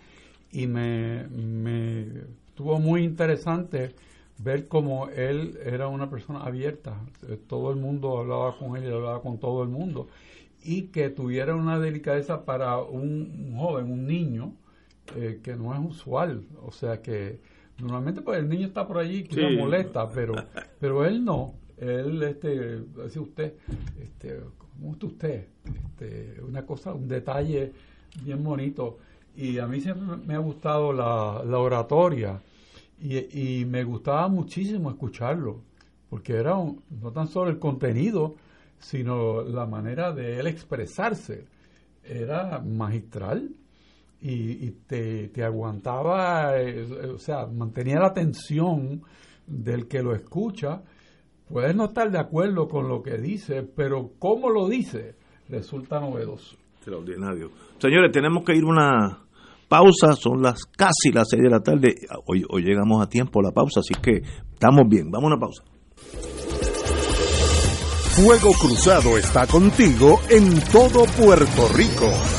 Y me, me estuvo muy interesante ver cómo él era una persona abierta. Todo el mundo hablaba con él y hablaba con todo el mundo. Y que tuviera una delicadeza para un, joven, un niño, eh, que no es usual. O sea que normalmente pues el niño está por allí que le molesta, pero, pero él no él, este, decía usted, este, ¿cómo está usted? Este, una cosa, un detalle bien bonito. Y a mí siempre me ha gustado la, oratoria y, y, me gustaba muchísimo escucharlo, porque era no tan solo el contenido, sino la manera de él expresarse. Era magistral y, y te, te, aguantaba, eh, o sea, mantenía la atención del que lo escucha Puedes no estar de acuerdo con lo que dice, pero cómo lo dice resulta novedoso. Extraordinario. Señores, tenemos que ir una pausa, son las casi las seis de la tarde, hoy, hoy llegamos a tiempo a la pausa, así que estamos bien, vamos a una pausa. Fuego Cruzado está contigo en todo Puerto Rico.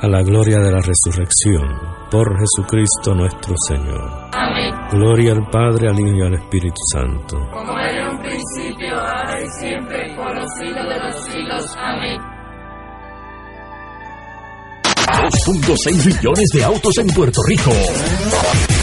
a la gloria de la resurrección, por Jesucristo nuestro Señor. Amén. Gloria al Padre, al Hijo y al Espíritu Santo. Como era en un principio, ahora y siempre, por los siglos de los siglos. Amén. 2.6 millones de autos en Puerto Rico.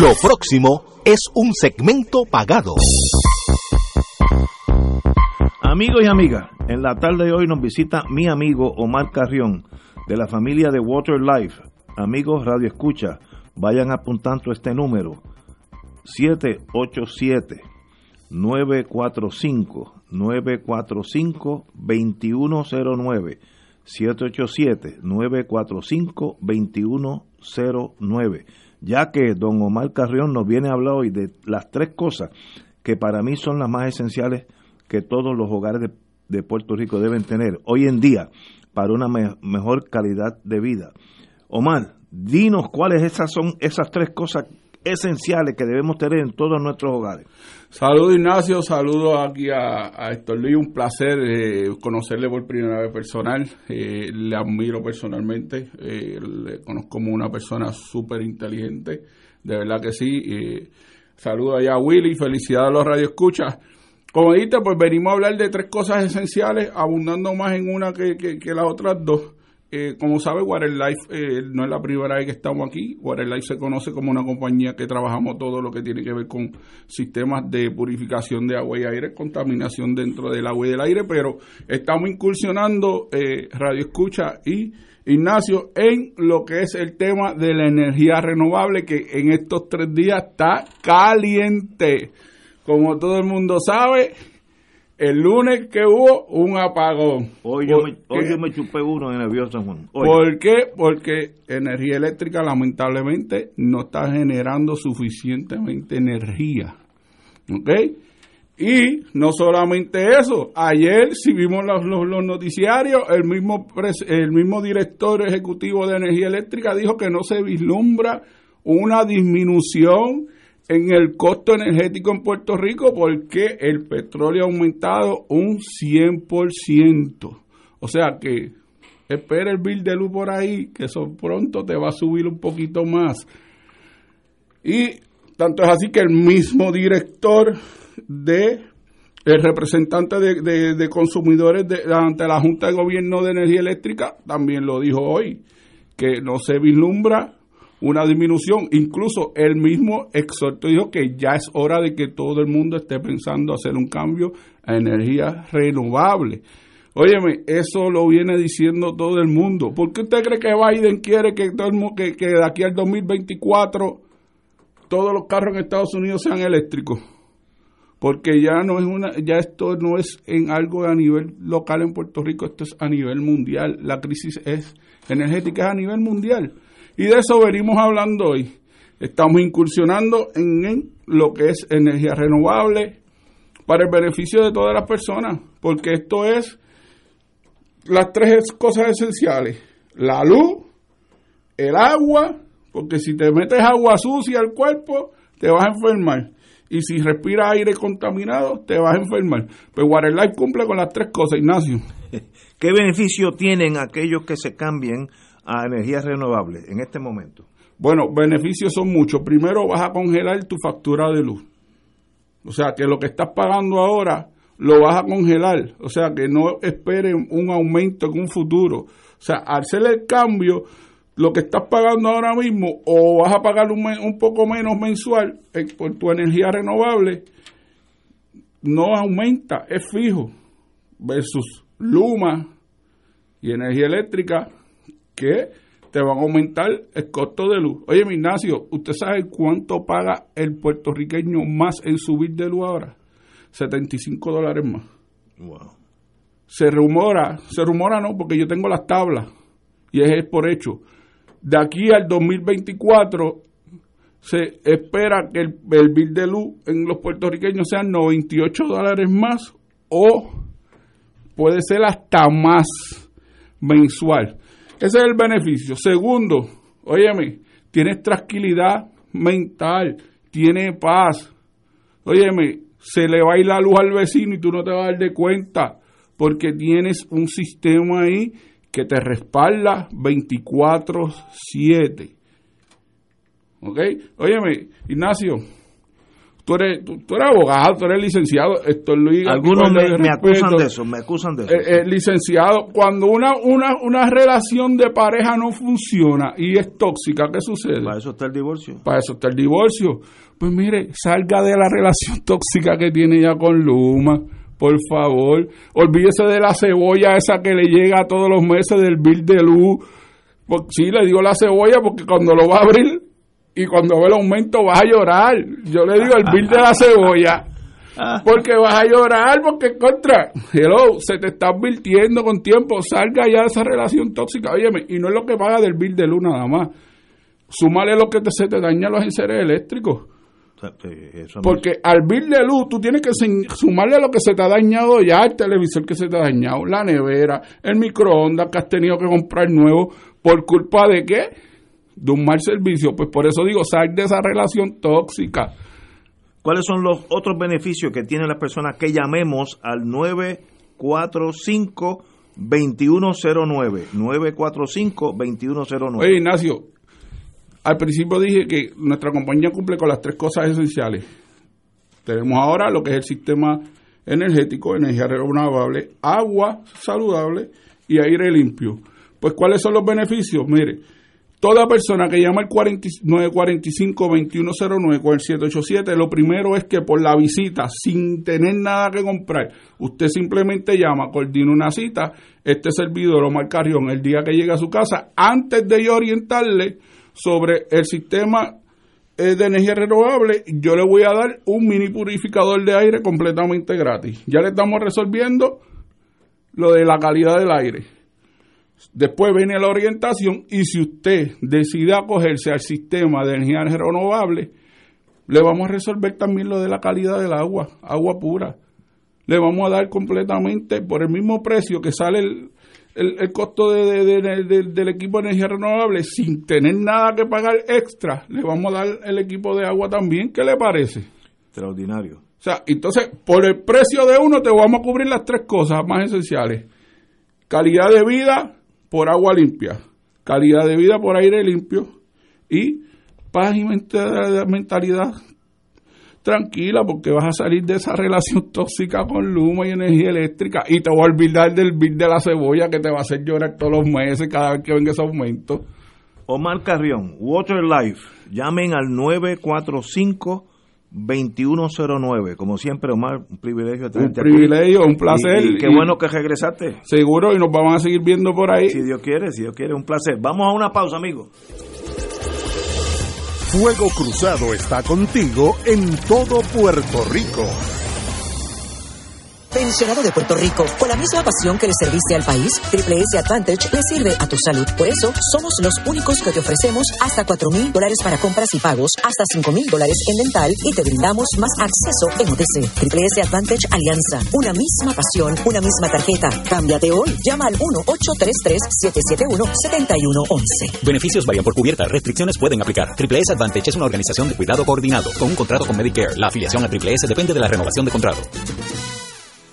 Lo próximo es un segmento pagado. Amigos y amigas, en la tarde de hoy nos visita mi amigo Omar Carrión de la familia de Water Life. Amigos Radio Escucha, vayan apuntando este número 787 945 945 2109 787 945 2109 ya que don Omar Carrión nos viene a hablar hoy de las tres cosas que para mí son las más esenciales que todos los hogares de, Puerto Rico deben tener hoy en día para una me mejor calidad de vida. Omar, dinos cuáles esas son esas tres cosas esenciales que debemos tener en todos nuestros hogares. Saludos Ignacio, saludos aquí a, a Héctor Luis, un placer eh, conocerle por primera vez personal, eh, le admiro personalmente, eh, le conozco como una persona súper inteligente, de verdad que sí, saludos allá a Willy, felicidades a los radioescuchas. Como dijiste, pues venimos a hablar de tres cosas esenciales, abundando más en una que, que las otras dos. Eh, como sabe, Waterlife eh, no es la primera vez que estamos aquí. Waterlife se conoce como una compañía que trabajamos todo lo que tiene que ver con sistemas de purificación de agua y aire, contaminación dentro del agua y del aire, pero estamos incursionando, eh, Radio Escucha y Ignacio, en lo que es el tema de la energía renovable, que en estos tres días está caliente. Como todo el mundo sabe, el lunes que hubo un apagón. Hoy yo, me, hoy yo me chupé uno de nervioso, Juan. Hoy. ¿Por qué? Porque energía eléctrica lamentablemente no está generando suficientemente energía. ¿Ok? Y no solamente eso, ayer si vimos los, los, los noticiarios, el mismo, el mismo director ejecutivo de energía eléctrica dijo que no se vislumbra una disminución en el costo energético en Puerto Rico porque el petróleo ha aumentado un 100%. O sea que espera el bill de luz por ahí, que eso pronto te va a subir un poquito más. Y tanto es así que el mismo director de el representante de, consumidores ante la Junta de Gobierno de Energía Eléctrica también lo dijo hoy, que no se vislumbra una disminución. Incluso el mismo exhorto dijo que ya es hora de que todo el mundo esté pensando hacer un cambio a energía renovable. Óyeme, eso lo viene diciendo todo el mundo. ¿Por qué usted cree que Biden quiere que, todo el mundo, que, de aquí al 2024 todos los carros en Estados Unidos sean eléctricos? Porque ya no es una, ya esto no es en algo a nivel local en Puerto Rico, esto es a nivel mundial. La crisis es energética es a nivel mundial. Y de eso venimos hablando hoy. Estamos incursionando en, en, lo que es energía renovable para el beneficio de todas las personas, porque esto es las tres cosas esenciales. La luz, el agua, porque si te metes agua sucia al cuerpo, te vas a enfermar. Y si respiras aire contaminado, te vas a enfermar. Pues Waterlife cumple con las tres cosas, Ignacio. ¿Qué beneficio tienen aquellos que se cambien a energías renovables en este momento? Bueno, beneficios son muchos. Primero vas a congelar tu factura de luz. O sea, que lo que estás pagando ahora lo vas a congelar. O sea, que no esperen un aumento en un futuro. O sea, al hacer el cambio, lo que estás pagando ahora mismo, o vas a pagar un, un poco menos mensual eh, por tu energía renovable, no aumenta, es fijo. Versus Luma y energía eléctrica, que te van a aumentar el costo de luz. Oye, Ignacio, ¿usted sabe cuánto paga el puertorriqueño más en subir de luz ahora? 75 dólares más. Wow. Se rumora, se rumora no, porque yo tengo las tablas y es por hecho. de aquí al 2024 se espera que el, el bill de luz en los puertorriqueños sean 98 dólares más o puede ser hasta más mensual. Ese es el beneficio. Segundo, óyeme, tienes tranquilidad mental, tiene paz. Óyeme, se le va a ir la luz al vecino y tú no te vas a dar de cuenta porque tienes un sistema ahí que te respalda 24/7. ¿Ok? Óyeme, Ignacio, tú eres, tú, eres abogado, tú eres licenciado. Esto Luis, Algunos me, me, acusan de eso, me acusan de eso. Eh, eh, licenciado, cuando una, una, una relación de pareja no funciona y es tóxica, ¿qué sucede? Para eso está el divorcio. Para eso está el divorcio. Pues mire, salga de la relación tóxica que tiene ya con Luma por favor. Olvídese de la cebolla esa que le llega todos los meses del bill de luz. Pues, sí, le digo la cebolla porque cuando lo va a abrir y cuando ve el aumento vas a llorar. Yo le digo el bill de la cebolla. Porque vas a llorar, porque contra, hello, se te está advirtiendo con tiempo, salga ya de esa relación tóxica, óyeme, y no es lo que paga del bill de luz nada más, súmale lo que te, se te daña los enseres eléctricos, porque al bill de luz tú tienes que sumarle lo que se te ha dañado ya, el televisor que se te ha dañado, la nevera, el microondas que has tenido que comprar nuevo, ¿por culpa de qué? De un mal servicio. Pues por eso digo, sal de esa relación tóxica. ¿Cuáles son los otros beneficios que tienen las personas que llamemos al 945 2109 945 2109 Oye, Ignacio, al principio dije que nuestra compañía cumple con las tres cosas esenciales. Tenemos ahora lo que es el sistema energético, energía renovable, agua saludable y aire limpio. Pues, ¿cuáles son los beneficios? Mire, toda persona que llama al 945-2109 con el 787, lo primero es que por la visita, sin tener nada que comprar, usted simplemente llama, coordina una cita, este servidor Omar Carrión, el día que llegue a su casa, antes de yo orientarle, sobre el sistema eh, de energía renovable, yo le voy a dar un mini purificador de aire completamente gratis. Ya le estamos resolviendo lo de la calidad del aire. Después viene la orientación y si usted decide acogerse al sistema de energía renovable, le vamos a resolver también lo de la calidad del agua, agua pura. Le vamos a dar completamente por el mismo precio que sale el, el, costo de, del equipo de energía renovable sin tener nada que pagar extra, le vamos a dar el equipo de agua también. ¿Qué le parece? Extraordinario. O sea, entonces, por el precio de uno te vamos a cubrir las tres cosas más esenciales. Calidad de vida por agua limpia, calidad de vida por aire limpio y paz y mentalidad tranquila porque vas a salir de esa relación tóxica con Luma y energía eléctrica y te voy a olvidar del bill de la cebolla que te va a hacer llorar todos los meses cada vez que venga ese aumento. Omar Carrión, Water Life, llamen al 945 2109. Como siempre, Omar, un privilegio Un privilegio, un placer. Y, qué bueno que regresaste. Seguro, y nos vamos a seguir viendo por ahí. Si Dios quiere, si Dios quiere, un placer. Vamos a una pausa, amigos. Fuego Cruzado está contigo en todo Puerto Rico. Pensionado de Puerto Rico, con la misma pasión que le serviste al país, Triple S Advantage le sirve a tu salud. Por eso, somos los únicos que te ofrecemos hasta 4 mil dólares para compras y pagos, hasta 5 mil dólares en dental y te brindamos más acceso en OTC. Triple S Advantage Alianza, una misma pasión, una misma tarjeta. Cámbiate hoy. Llama al 1-833-771-7111. Beneficios varían por cubierta. Restricciones pueden aplicar. Triple S Advantage es una organización de cuidado coordinado con un contrato con Medicare. La afiliación a Triple S depende de la renovación de contrato.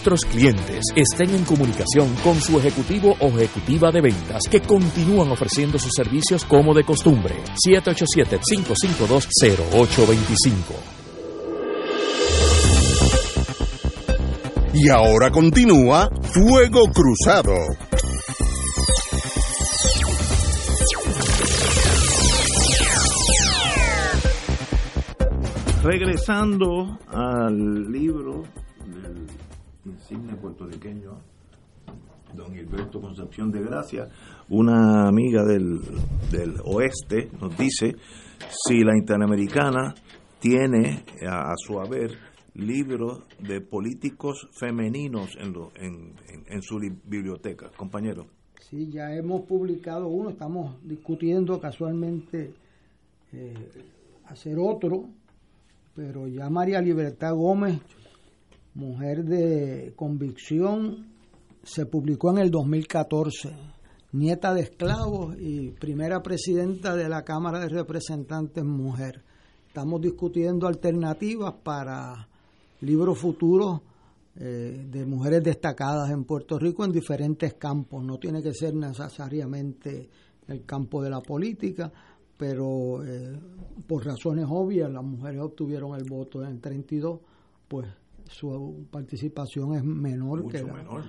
nuestros clientes estén en comunicación con su ejecutivo o ejecutiva de ventas que continúan ofreciendo sus servicios como de costumbre. 787-552-0825. Y ahora continúa Fuego Cruzado. Regresando al libro insigne puertorriqueño, don Gilberto Concepción de Gracia, una amiga del, del oeste, nos dice si la Interamericana tiene a, su haber libros de políticos femeninos en, lo, en, en, su li- biblioteca. Compañero. Sí, ya hemos publicado uno, estamos discutiendo casualmente eh, hacer otro, pero ya María Libertad Gómez, mujer de convicción, se publicó en el 2014, nieta de esclavos y primera presidenta de la Cámara de Representantes mujer. Estamos discutiendo alternativas para libros futuros eh, de mujeres destacadas en Puerto Rico en diferentes campos. No tiene que ser necesariamente el campo de la política, pero eh, por razones obvias las mujeres obtuvieron el voto en el 32, pues su participación es menor que la, menor.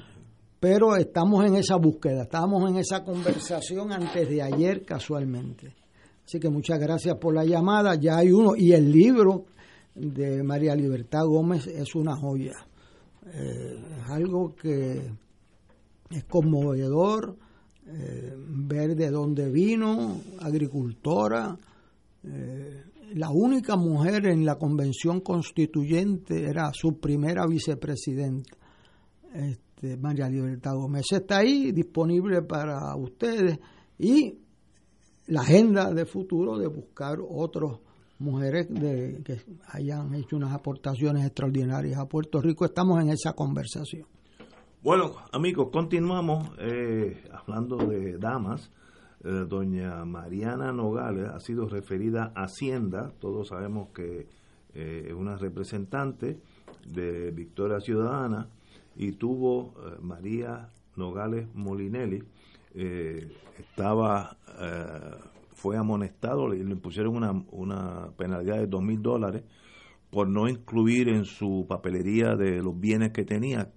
pero estamos en esa búsqueda, estamos en esa conversación antes de ayer casualmente. Así que muchas gracias por la llamada, ya hay uno, y el libro de María Libertad Gómez es una joya. Eh, es algo que es conmovedor, eh, ver de dónde vino, agricultora, eh, la única mujer en la convención constituyente era su primera vicepresidenta, este, María Libertad Gómez. Está ahí disponible para ustedes y la agenda de futuro de buscar otras mujeres de, que hayan hecho unas aportaciones extraordinarias a Puerto Rico. Estamos en esa conversación. Bueno, amigos, continuamos eh, hablando de damas. Eh, doña Mariana Nogales ha sido referida a Hacienda. Todos sabemos que eh, es una representante de Victoria Ciudadana y tuvo eh, María Nogales Molinelli. estaba, fue amonestado, le, le impusieron una, una penalidad de dos mil dólares por no incluir en su papelería de los bienes que tenía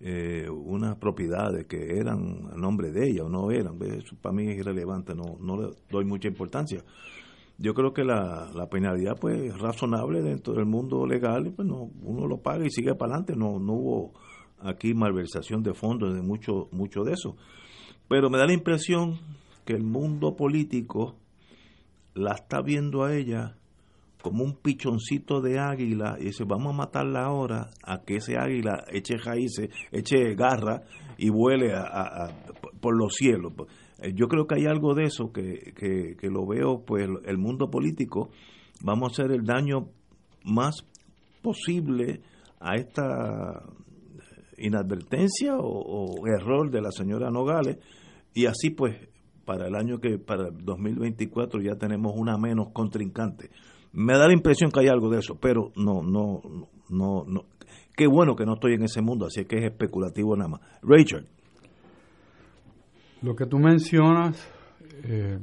eh, unas propiedades que eran a nombre de ella o no eran. Eso para mí es irrelevante, no, no le doy mucha importancia. Yo creo que la, la penalidad pues es razonable dentro del mundo legal pues no, uno lo paga y sigue para adelante. No, no hubo aquí malversación de fondos de mucho, mucho de eso. Pero me da la impresión que el mundo político la está viendo a ella como un pichoncito de águila y dice, vamos a matarla ahora, a que ese águila eche raíces, eche garra y vuele a, por los cielos. Eh, yo creo que hay algo de eso que, que, lo veo, pues el mundo político, vamos a hacer el daño más posible a esta inadvertencia o, error de la señora Nogales. Y así pues para el año que para el 2024 ya tenemos una menos contrincante me da la impresión que hay algo de eso, pero no, no, no, no. Qué bueno que no estoy en ese mundo, así que es especulativo nada más. Richard. Lo que tú mencionas eh,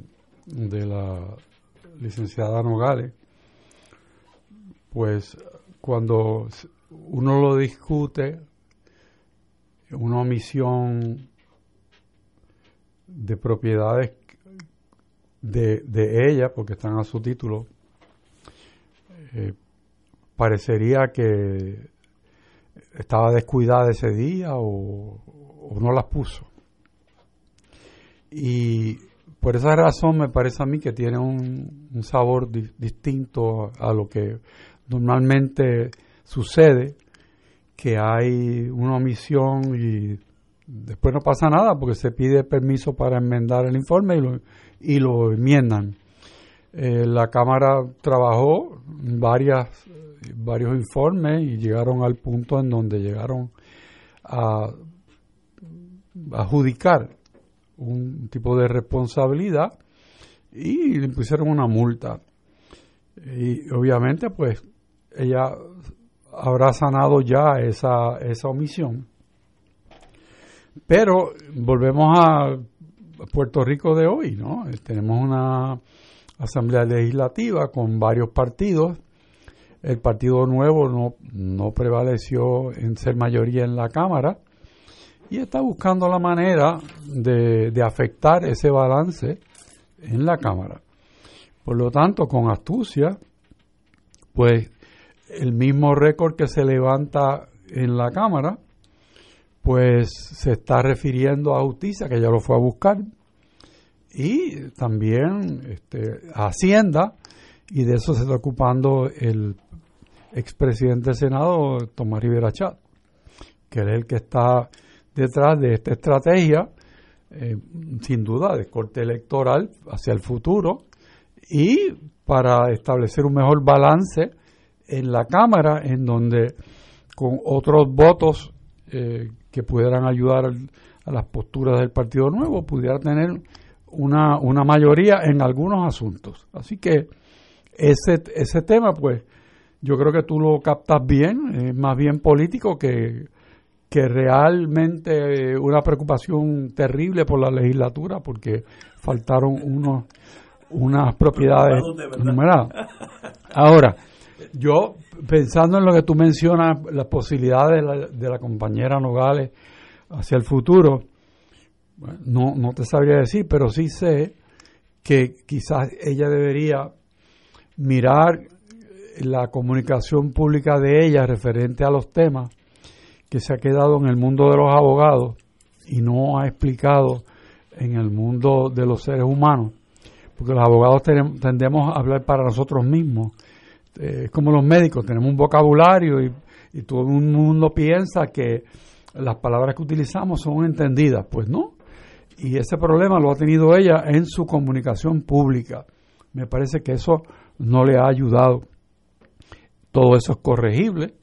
de la licenciada Nogales, pues cuando uno lo discute, una omisión de propiedades de, de ella, porque están a su título, eh, parecería que estaba descuidada ese día o, no las puso. Y por esa razón me parece a mí que tiene un, sabor distinto a lo que normalmente sucede, que hay una omisión y después no pasa nada porque se pide permiso para enmendar el informe y lo, y lo enmiendan. Eh, la Cámara trabajó varias, varios informes y llegaron al punto en donde llegaron a, adjudicar un tipo de responsabilidad y le pusieron una multa. Y obviamente pues ella habrá sanado ya esa, esa omisión. Pero volvemos a Puerto Rico de hoy, ¿no? Tenemos una Asamblea Legislativa con varios partidos. El Partido Nuevo no, no prevaleció en ser mayoría en la Cámara y está buscando la manera de, de afectar ese balance en la Cámara. Por lo tanto, con astucia, pues el mismo récord que se levanta en la Cámara, pues se está refiriendo a justicia, que ya lo fue a buscar, y también este, Hacienda, y de eso se está ocupando el expresidente del Senado, Tomás Rivera Chat, que es el que está detrás de esta estrategia, eh, sin duda, de corte electoral hacia el futuro y para establecer un mejor balance en la Cámara, en donde con otros votos eh, que pudieran ayudar a las posturas del Partido Nuevo, pudiera tener una, una mayoría en algunos asuntos. Así que ese, ese tema, pues, yo creo que tú lo captas bien, es más bien político que, que realmente una preocupación terrible por la legislatura, porque faltaron unos unas propiedades numeradas. Ahora, yo pensando en lo que tú mencionas, las posibilidades de la, de la compañera Nogales hacia el futuro, no, no te sabría decir, pero sí sé que quizás ella debería mirar la comunicación pública de ella referente a los temas que se ha quedado en el mundo de los abogados y no ha explicado en el mundo de los seres humanos, porque los abogados tendemos a hablar para nosotros mismos. Eh, es como los médicos, tenemos un vocabulario y, y todo el mundo piensa que las palabras que utilizamos son entendidas. Pues no, y ese problema lo ha tenido ella en su comunicación pública. Me parece que eso no le ha ayudado. Todo eso es corregible,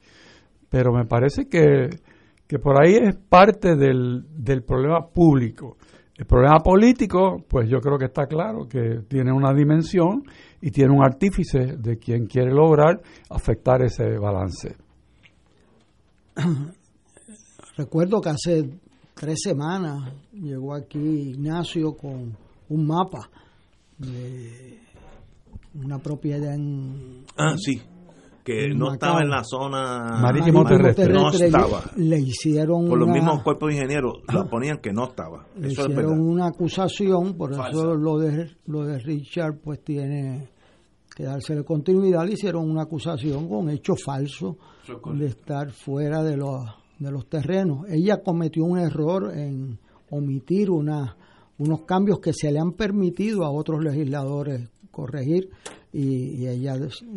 pero me parece que, por ahí es parte del, del problema público. El problema político, pues yo creo que está claro que tiene una dimensión y tiene un artífice de quien quiere lograr afectar ese balance. Recuerdo que hace tres semanas llegó aquí Ignacio con un mapa de una propiedad en... Ah, sí, que no estaba en la zona marítimo terrestre. No estaba. Le hicieron Por los mismos cuerpos de ingenieros la ponían que no estaba. Le hicieron una acusación, por eso lo de, lo de Richard pues tiene que dársele continuidad. Le hicieron una acusación con hecho falso de estar fuera de los de los terrenos. Ella cometió un error en omitir una, unos cambios que se le han permitido a otros legisladores corregir y, ella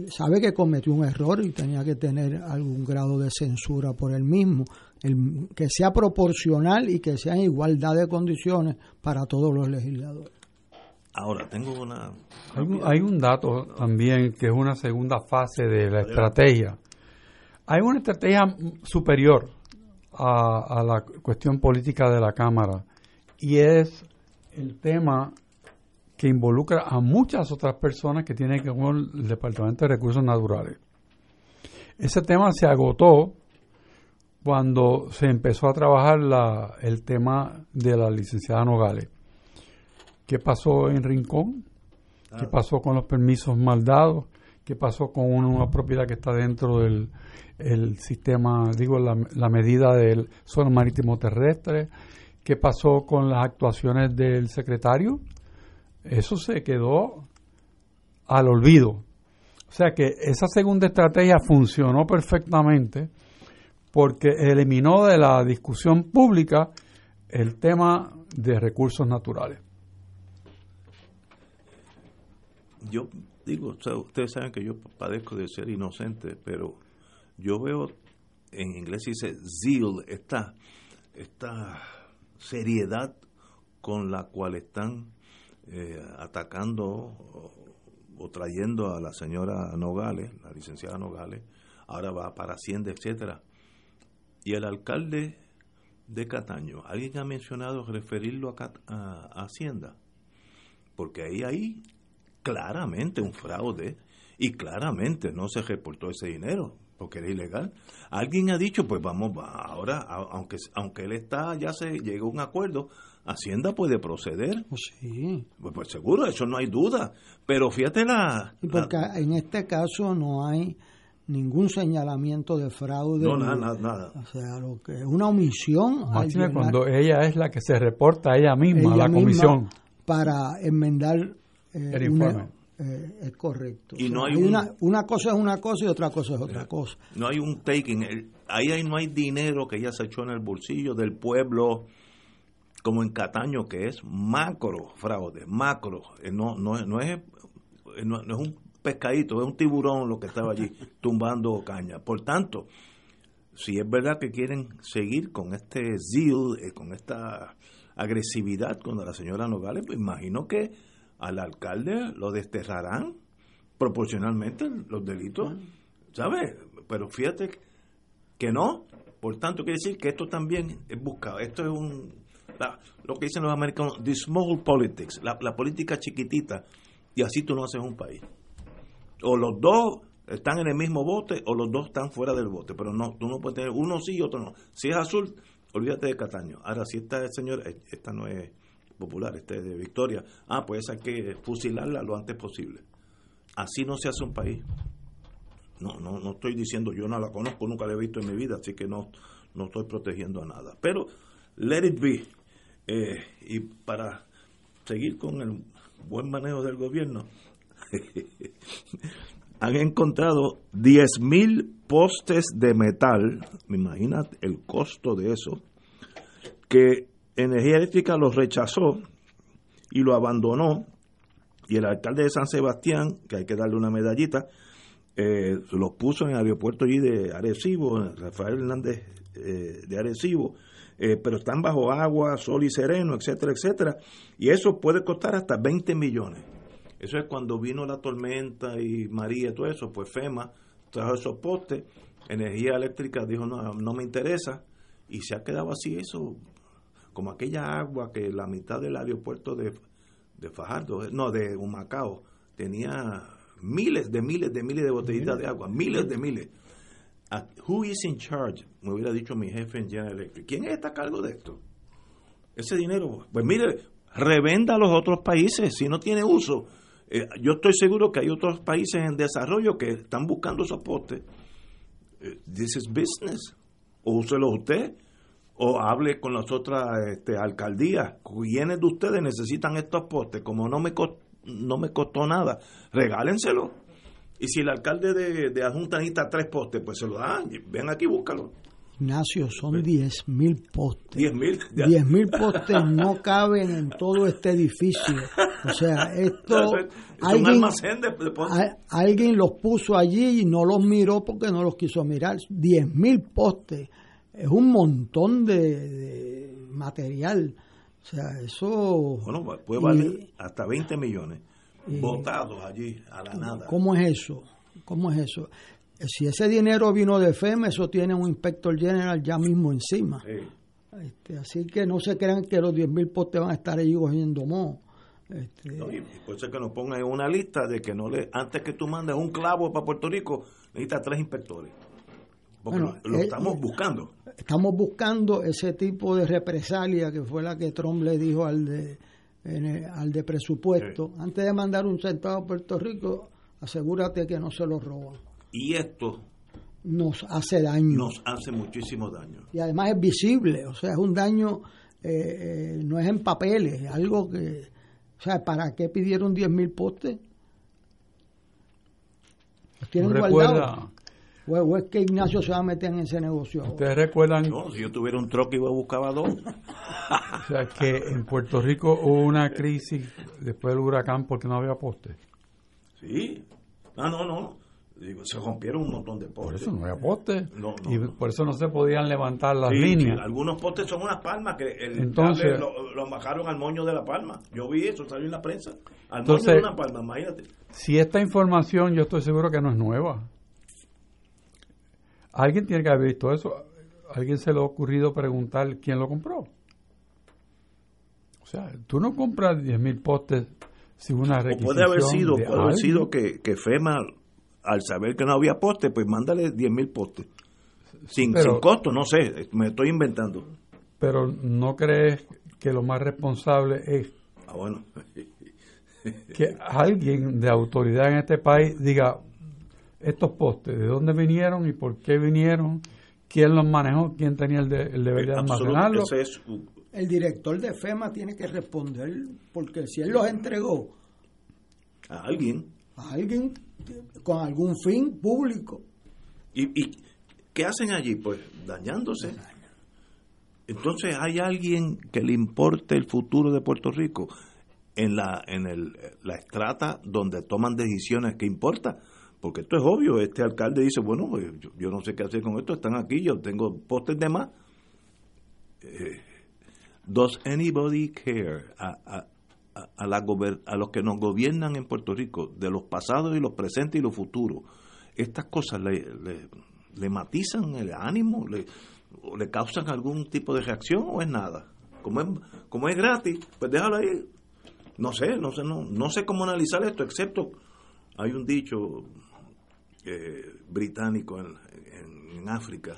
sabe que cometió un error y tenía que tener algún grado de censura por él mismo, el, que sea proporcional y que sea en igualdad de condiciones para todos los legisladores. Ahora, tengo una... Hay, un dato también que es una segunda fase de la estrategia. Hay una estrategia superior a, a la cuestión política de la Cámara y es el tema que involucra a muchas otras personas que tienen que ver con el Departamento de Recursos Naturales. Ese tema se agotó cuando se empezó a trabajar la, el tema de la licenciada Nogales. ¿Qué pasó en Rincón? ¿Qué ah. pasó con los permisos mal dados? ¿Qué pasó con una, propiedad que está dentro del el sistema, digo, la, medida del suelo marítimo terrestre? ¿Qué pasó con las actuaciones del secretario? Eso se quedó al olvido. O sea que esa segunda estrategia funcionó perfectamente porque eliminó de la discusión pública el tema de recursos naturales. Yo digo, ustedes saben que yo padezco de ser inocente, pero yo veo, en inglés dice zeal, esta, esta seriedad con la cual están eh, atacando o, trayendo a la señora Nogales, la licenciada Nogales, ahora va para Hacienda, etcétera. Y el alcalde de Cataño, ¿alguien ha mencionado referirlo a, Hacienda? Porque ahí hay claramente un fraude y claramente no se reportó ese dinero porque era ilegal. Alguien ha dicho, pues vamos, ahora, aunque, aunque él está, ya se llegó a un acuerdo, Hacienda puede proceder. Pues sí. Pues, pues, seguro, eso no hay duda. Pero fíjate la... porque en este caso no hay ningún señalamiento de fraude. No, nada, nada. O sea, lo que es una omisión. cuando ella es la que se reporta a ella misma a la comisión. Para enmendar eh, el informe. Eh, es correcto. Y no hay una, una cosa es una cosa y otra cosa es otra cosa. No hay un taking. Ahí, ahí no hay dinero que ella se echó en el bolsillo del pueblo como en Cataño, que es macro fraude, macro, eh, no, no, no, es, eh, no, es un pescadito, es un tiburón lo que estaba allí tumbando caña. Por tanto, si es verdad que quieren seguir con este zeal, eh, con esta agresividad contra la señora Nogales, pues imagino que al alcalde lo desterrarán proporcionalmente los delitos, ¿sabes? Pero fíjate que no, por tanto quiere decir que esto también es buscado, esto es un lo que dicen los americanos, the small politics, la, política chiquitita, y así tú no haces un país. O los dos están en el mismo bote o los dos están fuera del bote, pero no, tú no puedes tener uno sí y otro no. Si es azul, olvídate de Cataño. Ahora, si esta señor, esta no es popular, esta es de Victoria, ah, pues hay que fusilarla lo antes posible. Así no se hace un país. No, no, no estoy diciendo, yo no la conozco, nunca la he visto en mi vida, así que no, no estoy protegiendo a nada. Pero let it be. Eh, y para seguir con el buen manejo del gobierno, han encontrado 10.000 postes de metal, me imagino el costo de eso, que Energía Eléctrica los rechazó y lo abandonó, y el alcalde de San Sebastián, que hay que darle una medallita, eh, los puso en el aeropuerto allí de Arecibo, Rafael Hernández eh, de Arecibo, eh, pero están bajo agua, sol y sereno, etcétera, etcétera. Y eso puede costar hasta 20 millones. Eso es cuando vino la tormenta y María y todo eso, pues FEMA trajo esos postes, energía eléctrica dijo no, no me interesa y se ha quedado así eso, como aquella agua que la mitad del aeropuerto de, Fajardo, no, de Humacao, tenía miles de miles de miles de botellitas de agua, miles de miles who is in charge? Me hubiera dicho mi jefe en General Electric. ¿Quién está a cargo de esto? Ese dinero, pues mire, revenda a los otros países si no tiene uso. Eh, yo estoy seguro que hay otros países en desarrollo que están buscando esos postes. Eh, this is business. O úselo usted o hable con las otras este, alcaldías. ¿Quiénes de ustedes necesitan estos postes? Como no me, no me costó nada, regálenselo y si el alcalde de, de Adjunta necesita tres postes, pues se lo dan. Ven aquí, búscalo. Ignacio, son 10 mil postes. 10 mil. 10 mil postes no caben en todo este edificio. O sea, esto... Es alguien, un almacén de, de a- alguien los puso allí y no los miró porque no los quiso mirar. 10 mil postes. Es un montón de, de material. O sea, eso... Bueno, puede y- valer hasta 20 millones. y- Botados allí, a la nada. ¿Cómo es eso? ¿Cómo es eso? Si ese dinero vino de FEMA, eso tiene un inspector general ya mismo encima. Sí. Este, así que no se crean que los 10.000 postes van a estar allí cogiendo moho. Este, No, y eso es que nos pongan en una lista de que no le antes que tú mandes un clavo para Puerto Rico, necesitas tres inspectores. Porque Bueno, lo, lo eh, estamos buscando. estamos buscando ese tipo de represalia que fue la que Trump le dijo al de, en el- al de presupuesto. Antes de mandar un centavo a Puerto Rico, asegúrate que no se lo roban. Y esto Nos hace daño. nos hace muchísimo daño. y además es visible, o sea, es un daño, eh, eh, no es en papeles, es algo que, o sea, ¿para qué pidieron 10.000 postes? Los tienen ¿No guardados. Recuerda? O, o es que Ignacio se va a meter en ese negocio. ¿Ustedes recuerdan No, si yo tuviera un troque iba a buscar dos. o sea, que en Puerto Rico hubo una crisis después del huracán porque no había postes? Sí. Ah, no, no. Digo, se rompieron un montón de postes. Por eso no había postes. No, no, y no. por eso no se podían levantar las Sí, líneas. sí, algunos postes son unas palmas que el Entonces- cable lo, lo bajaron al moño de la palma. Yo vi eso, salió en la prensa. Al Entonces- moño de una palma, imagínate. Si esta información yo estoy seguro que no es nueva. Alguien tiene que haber visto eso. Alguien se le ha ocurrido preguntar quién lo compró. O sea, tú no compras 10.000 postes sin una O requisición puede haber sido, de puede haber sido que, que FEMA, al saber que no había postes, pues mándale 10 mil postes. Sin, pero- sin costo, no sé, me estoy inventando. Pero ¿no crees que lo más responsable es Ah, bueno. que alguien de autoridad en este país diga estos postes, de dónde vinieron y por qué vinieron, quién los manejó, quién tenía el, de- el deber de Absoluto, almacenarlo? ese es un- El director de FEMA tiene que responder, porque si él los entregó a alguien. a alguien con algún fin público, ¿Y, ¿Y qué hacen allí? Pues dañándose. Entonces, ¿hay alguien que le importe el futuro de Puerto Rico en la en el, la estrata donde toman decisiones que importa? Porque esto es obvio, este alcalde dice, bueno, pues, yo, yo no sé qué hacer con esto, están aquí, yo tengo postes de más. Eh, ¿Does anybody care a, a, a- a la a los que nos gobiernan en Puerto Rico, de los pasados y los presentes y los futuros? Estas cosas le, le, le matizan el ánimo, le, o le causan algún tipo de reacción o es nada. Como es, como es gratis, pues déjalo ahí. No sé, no sé, no, no sé cómo analizar esto, excepto hay un dicho eh, británico en, en- en África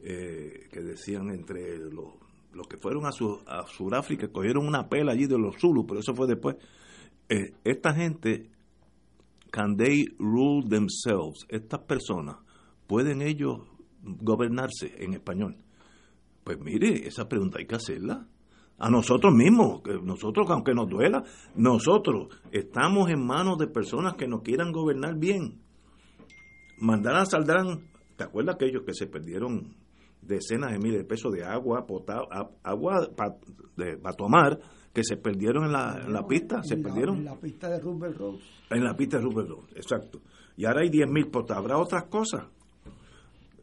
eh, que decían entre los, los que fueron a, su, a Sudáfrica, cogieron una pela allí de los Zulus, pero eso fue después. Eh, esta gente, can they rule themselves? Estas personas, ¿pueden ellos gobernarse en español? Pues mire, esa pregunta hay que hacerla. A nosotros mismos, que nosotros, aunque nos duela, nosotros estamos en manos de personas que nos quieran gobernar bien. Mandarán, saldrán, ¿te acuerdas aquellos que se perdieron decenas de miles de pesos de agua, pota- agua para tomar, que se perdieron en la, en la pista, se en la- perdieron en la pista de Rubber Road. en la pista de Rupert Road, exacto. Y ahora hay 10.000 potas. ¿Habrá otras cosas?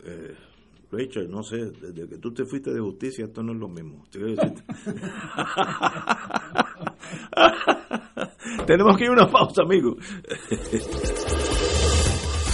Eh, Rachel, no sé, desde que tú te fuiste de justicia, esto no es lo mismo. Tenemos que ir a una pausa, amigo.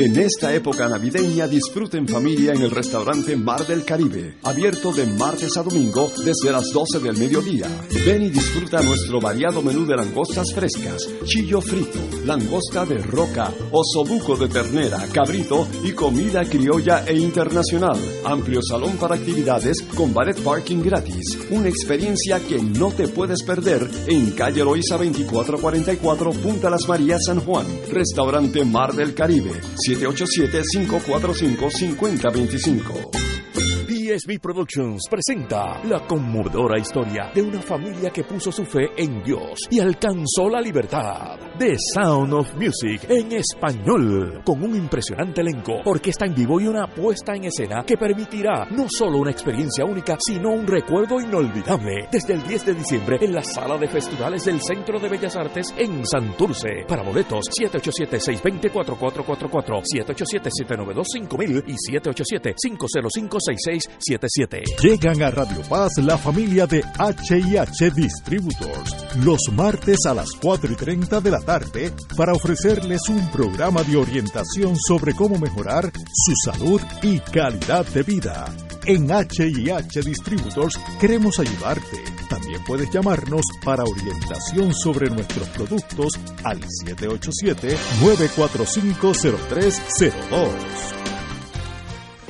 En esta época navideña disfruten familia en el restaurante Mar del Caribe, abierto de martes a domingo desde las 12 del mediodía. Ven y disfruta nuestro variado menú de langostas frescas, chillo frito, langosta de roca, osobuco de ternera, cabrito y comida criolla e internacional. Amplio salón para actividades con ballet parking gratis. Una experiencia que no te puedes perder en calle Loiza 2444 Punta Las Marías San Juan. Restaurante Mar del Caribe. 787-545-5025. PSB Productions presenta la conmovedora historia de una familia que puso su fe en Dios y alcanzó la libertad. The Sound of Music en español, con un impresionante elenco, orquesta en vivo y una puesta en escena que permitirá no solo una experiencia única, sino un recuerdo inolvidable. Desde el 10 de diciembre en la sala de festivales del Centro de Bellas Artes en Santurce. Para boletos, 787-620-4444, 787-792-5000 y 787-505-6677. Llegan a Radio Paz la familia de H&H Distributors los martes a las 4 y 30 de la tarde para ofrecerles un programa de orientación sobre cómo mejorar su salud y calidad de vida. En H&H Distributors queremos ayudarte. También puedes llamarnos para orientación sobre nuestros productos al 787-945-0302.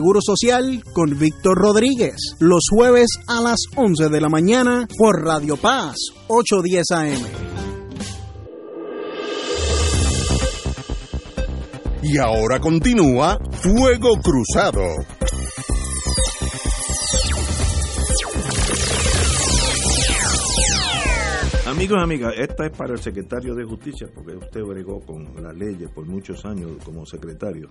Seguro Social con Víctor Rodríguez, los jueves a las 11 de la mañana por Radio Paz, 810 AM. Y ahora continúa Fuego Cruzado. Amigos y amigas, esta es para el secretario de Justicia, porque usted bregó con las leyes por muchos años como secretario.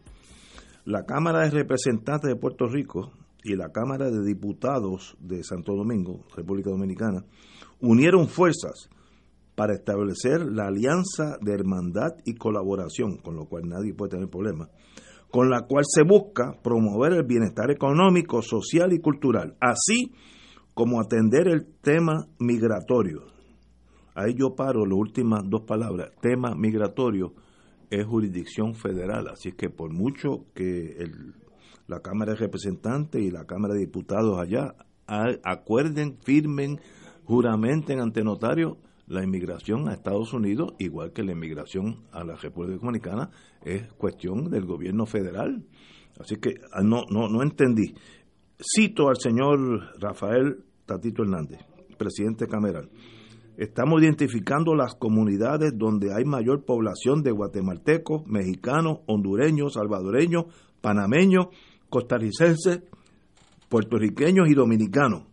La Cámara de Representantes de Puerto Rico y la Cámara de Diputados de Santo Domingo, República Dominicana, unieron fuerzas para establecer la alianza de hermandad y colaboración, con lo cual nadie puede tener problema, con la cual se busca promover el bienestar económico, social y cultural, así como atender el tema migratorio. Ahí yo paro las últimas dos palabras, tema migratorio, es jurisdicción federal, así que por mucho que el, la Cámara de Representantes y la Cámara de Diputados allá acuerden, firmen, juramenten ante notario, la inmigración a Estados Unidos, igual que la inmigración a la República Dominicana, es cuestión del gobierno federal. Así que ah, no, no, no entendí. Cito al señor Rafael Tatito Hernández, presidente cameral. Estamos identificando las comunidades donde hay mayor población de guatemaltecos, mexicanos, hondureños, salvadoreños, panameños, costarricenses, puertorriqueños y dominicanos,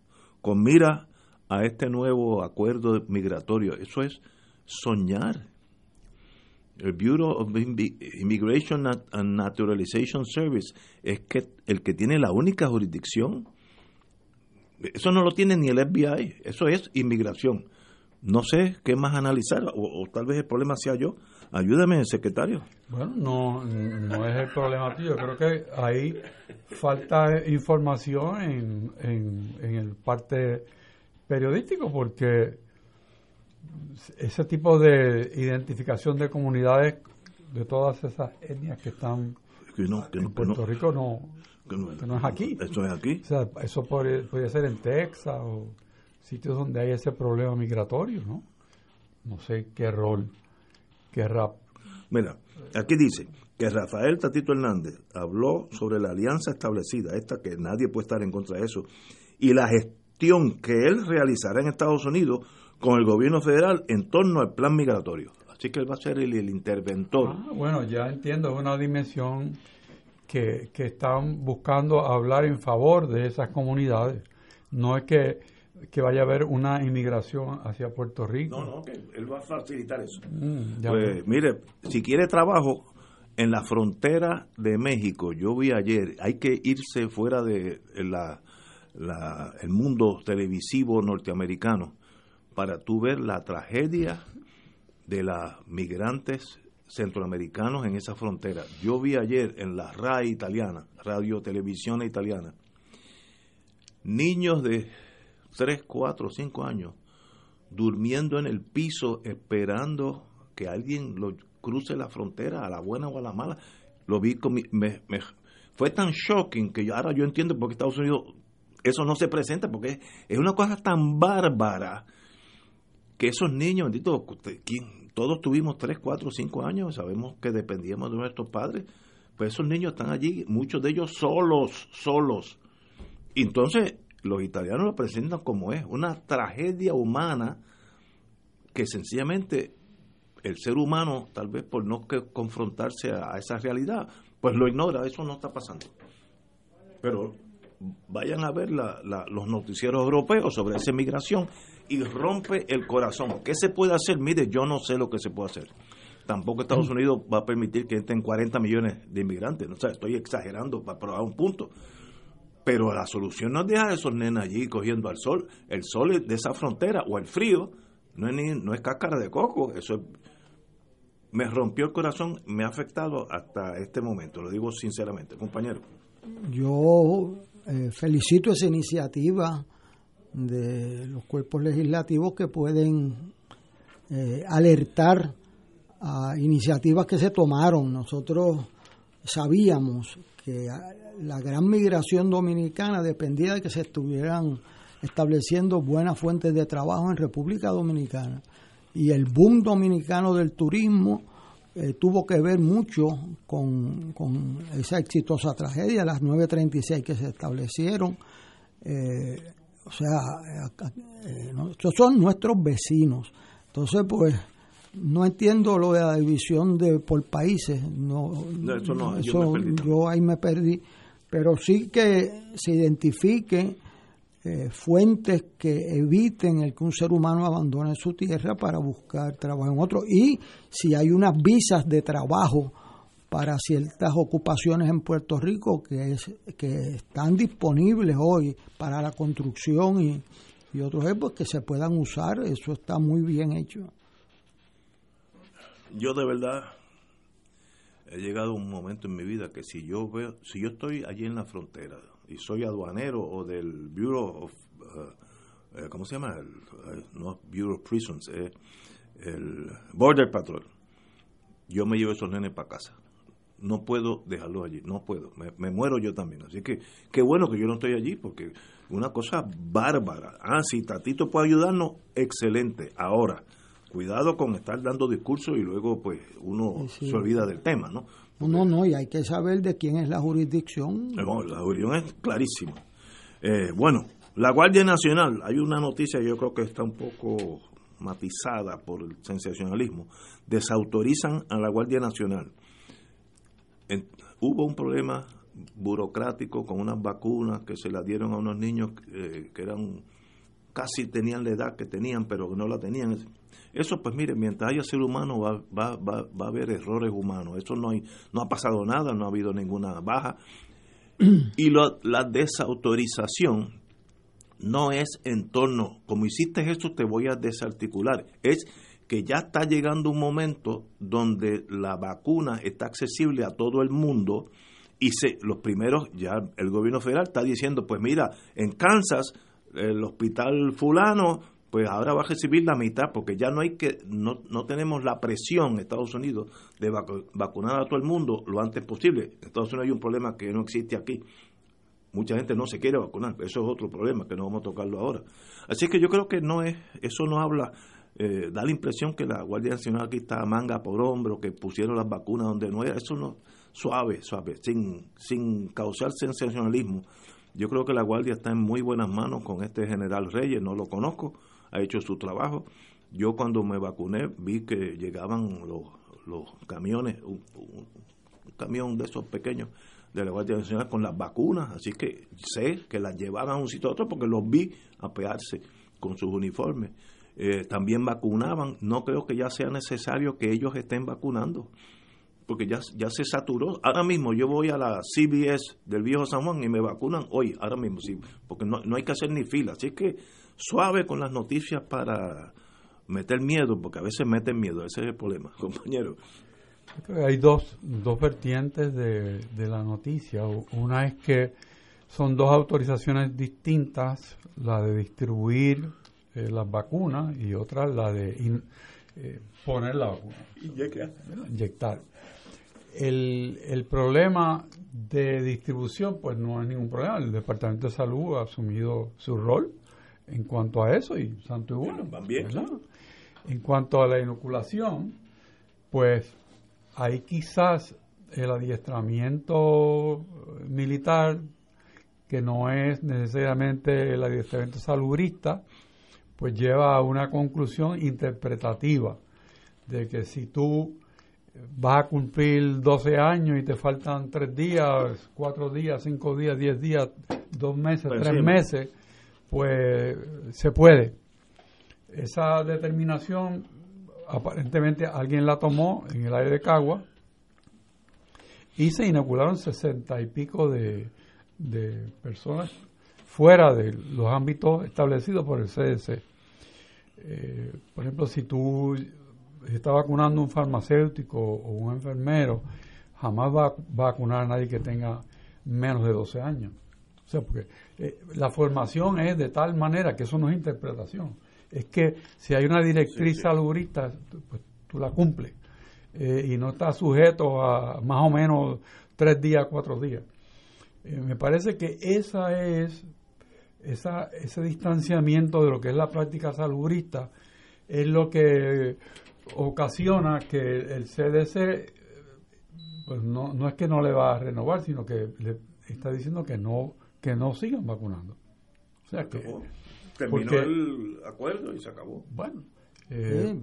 con mira a este nuevo acuerdo migratorio. Eso es soñar. El Bureau of Immigration and Naturalization Service es que el que tiene la única jurisdicción. Eso no lo tiene ni el FBI, eso es inmigración. No sé qué más analizar, o, tal vez el problema sea yo. Ayúdame, secretario. Bueno, no, no es el problema tuyo. Creo que ahí falta información en, en, el parte periodístico, porque ese tipo de identificación de comunidades de todas esas etnias que están en Puerto Rico no, no, es aquí. Eso es aquí. O sea, eso podría ser en Texas o sitios donde hay ese problema migratorio, ¿no? No sé qué rol querrá. Mira, aquí dice que Rafael Tatito Hernández habló sobre la alianza establecida, esta que nadie puede estar en contra de eso, y la gestión que él realizará en Estados Unidos con el gobierno federal en torno al plan migratorio. Así que él va a ser el, interventor. Ah, bueno, ya entiendo, es una dimensión que, que están buscando hablar en favor de esas comunidades. No es que que vaya a haber una inmigración hacia Puerto Rico. No, no, que él va a facilitar eso. Mm, pues, mire, si quiere trabajo en la frontera de México, yo vi ayer, hay que irse fuera de la, el mundo televisivo norteamericano para tú ver la tragedia de las migrantes centroamericanos en esa frontera. Yo vi ayer en la RAI italiana, Radio Televisión Italiana, niños de 3, 4, 5 años durmiendo en el piso esperando que alguien lo cruce la frontera a la buena o a la mala. Lo vi con me, fue tan shocking que ahora yo entiendo por qué Estados Unidos eso no se presenta porque es una cosa tan bárbara que esos niños, bendito, ¿quién, todos tuvimos 3, 4, 5 años, sabemos que dependíamos de nuestros padres, pues esos niños están allí, muchos de ellos solos, solos. entonces los italianos lo presentan como es, una tragedia humana que sencillamente el ser humano, tal vez por no confrontarse a esa realidad, pues lo ignora, eso no está pasando. Pero vayan a ver los noticieros europeos sobre esa migración y rompe el corazón. ¿Qué se puede hacer? Mire, yo no sé lo que se puede hacer. Tampoco Estados Unidos va a permitir que entren 40 millones de inmigrantes. O sea, estoy exagerando para probar un punto. Pero la solución no es dejar a esos nenes allí cogiendo al sol. El sol de esa frontera o el frío no es, ni, no es cáscara de coco. Eso me rompió el corazón, me ha afectado hasta este momento. Lo digo sinceramente, compañero. Yo eh, felicito esa iniciativa de los cuerpos legislativos que pueden eh, alertar a iniciativas que se tomaron. Nosotros sabíamos que la gran migración dominicana dependía de que se estuvieran estableciendo buenas fuentes de trabajo en República Dominicana. Y el boom dominicano del turismo eh, tuvo que ver mucho con, esa exitosa tragedia, las 936 que se establecieron. Eh, o sea, eh, estos son nuestros vecinos. Entonces, pues, no entiendo lo de la división de por países. No, eso no, yo, ahí me perdí. Pero sí que se identifique eh, fuentes que eviten el que un ser humano abandone su tierra para buscar trabajo en otro. Y si hay unas visas de trabajo para ciertas ocupaciones en Puerto Rico que, es, que están disponibles hoy para la construcción y, otros ejemplos que se puedan usar, eso está muy bien hecho. Yo de verdad he llegado un momento en mi vida que si yo veo, si yo estoy allí en la frontera y soy aduanero o del Bureau of, uh, ¿cómo se llama? El, no Bureau of Prisons, eh, el Border Patrol, yo me llevo esos nenes para casa no puedo dejarlo allí, no puedo, me, muero yo también. Así que qué bueno que yo no estoy allí, porque una cosa bárbara. Ah, si Tatito puede ayudarnos, excelente. Ahora, cuidado con estar dando discursos y luego pues uno se olvida del tema, ¿no? no, no, y hay que saber de quién es la jurisdicción. No, la jurisdicción es clarísima. Eh, bueno, la Guardia Nacional, hay una noticia yo creo que está un poco matizada por el sensacionalismo, desautorizan a la Guardia Nacional hubo un problema burocrático con unas vacunas que se las dieron a unos niños eh, que eran casi tenían la edad que tenían pero no la tenían eso pues mire mientras haya ser humano va, va, va, va a haber errores humanos. Eso no hay, no ha pasado nada no ha habido ninguna baja. Y la desautorización no es en torno como hiciste esto te voy a desarticular. Es que ya está llegando un momento donde la vacuna está accesible a todo el mundo y se, los primeros, ya el gobierno federal está diciendo, pues mira, en Kansas, el hospital fulano, pues ahora va a recibir la mitad, porque ya no hay que, no, no tenemos la presión en Estados Unidos de vacunar a todo el mundo lo antes posible. En Estados Unidos hay un problema que no existe aquí. Mucha gente no se quiere vacunar, eso es otro problema que no vamos a tocarlo ahora. Así que yo creo que no es, eso no habla eh, da la impresión que la Guardia Nacional aquí está manga por hombro, que pusieron las vacunas donde no era. Eso no, suave, suave, sin, sin causar sensacionalismo. Yo creo que la Guardia está en muy buenas manos con este general Reyes, no lo conozco, ha hecho su trabajo. Yo cuando me vacuné vi que llegaban los, los camiones, un, camión de esos pequeños de la Guardia Nacional con las vacunas, así que sé que las llevaban a un sitio a otro porque los vi apearse con sus uniformes. Eh, también vacunaban. No creo que ya sea necesario que ellos estén vacunando, porque ya, ya se saturó. Ahora mismo yo voy a la CBS del Viejo San Juan y me vacunan hoy, ahora mismo, sí, porque no, no hay que hacer ni fila. Así que suave con las noticias para meter miedo, porque a veces meten miedo, ese es el problema, compañero. Hay dos, dos vertientes de, de la noticia. Una es que son dos autorizaciones distintas, la de distribuir eh, las vacunas y otra la de eh, poner la vacuna. Inyectar. El, el problema de distribución, pues no es ningún problema. El Departamento de Salud ha asumido su rol en cuanto a eso y santo y bueno. También. En cuanto a la inoculación, pues ahí quizás el adiestramiento militar, que no es necesariamente el adiestramiento salubrista, pues lleva a una conclusión interpretativa de que si tú vas a cumplir 12 años y te faltan 3 días, 4 días, 5 días, 10 días, 2 meses, 3 pues meses, pues se puede. Esa determinación aparentemente alguien la tomó en el área de Cagua y se inocularon 60 y pico de, de personas fuera de los ámbitos establecidos por el CDC. Eh, por ejemplo, si tú está vacunando un farmacéutico o un enfermero, jamás va a vacunar a nadie que tenga menos de 12 años. O sea, porque eh, la formación es de tal manera que eso no es interpretación. Es que si hay una directriz salubrista, pues tú la cumples. Eh, y no está sujeto a más o menos tres días, cuatro días. Eh, me parece que esa es esa, ese distanciamiento de lo que es la práctica salubrista es lo que ocasiona que el CDC pues no, no es que no le va a renovar, sino que le está diciendo que no que no sigan vacunando. O sea que terminó el acuerdo y se acabó. Bueno, eh,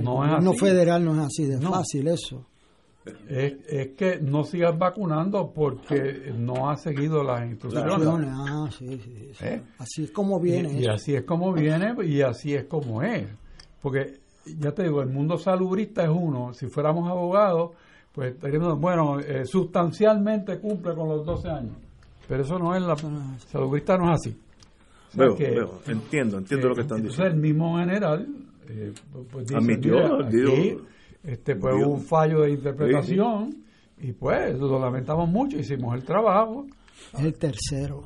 no, no, federal no es así de fácil eso. Es, es, que no sigas vacunando porque no ha seguido las instrucciones. Ah, sí, sí, ¿Eh? Así es como viene. Y, así es como viene y así es como es. Porque ya te digo, el mundo salubrista es uno. Si fuéramos abogados, pues estaríamos, bueno, eh, sustancialmente cumple con los 12 años. Pero eso no es la. Salubrista no es así. veo, veo, entiendo, entiendo lo que están diciendo. el mismo general eh, pues dice, admitió, este pues un fallo de interpretación y pues lo lamentamos mucho, hicimos el trabajo. Es el tercero.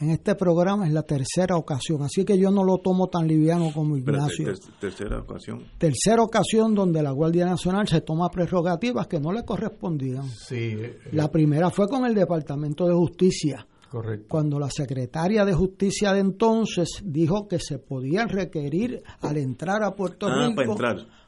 En este programa es la tercera ocasión, así que yo no lo tomo tan liviano como Ignacio. tercera ocasión. Tercera ocasión donde la Guardia Nacional se toma prerrogativas que no le correspondían. Sí. Eh, la primera fue con el Departamento de Justicia. Correcto. Cuando la secretaria de Justicia de entonces dijo que se podía requerir al entrar a Puerto ah, Rico. Para entrar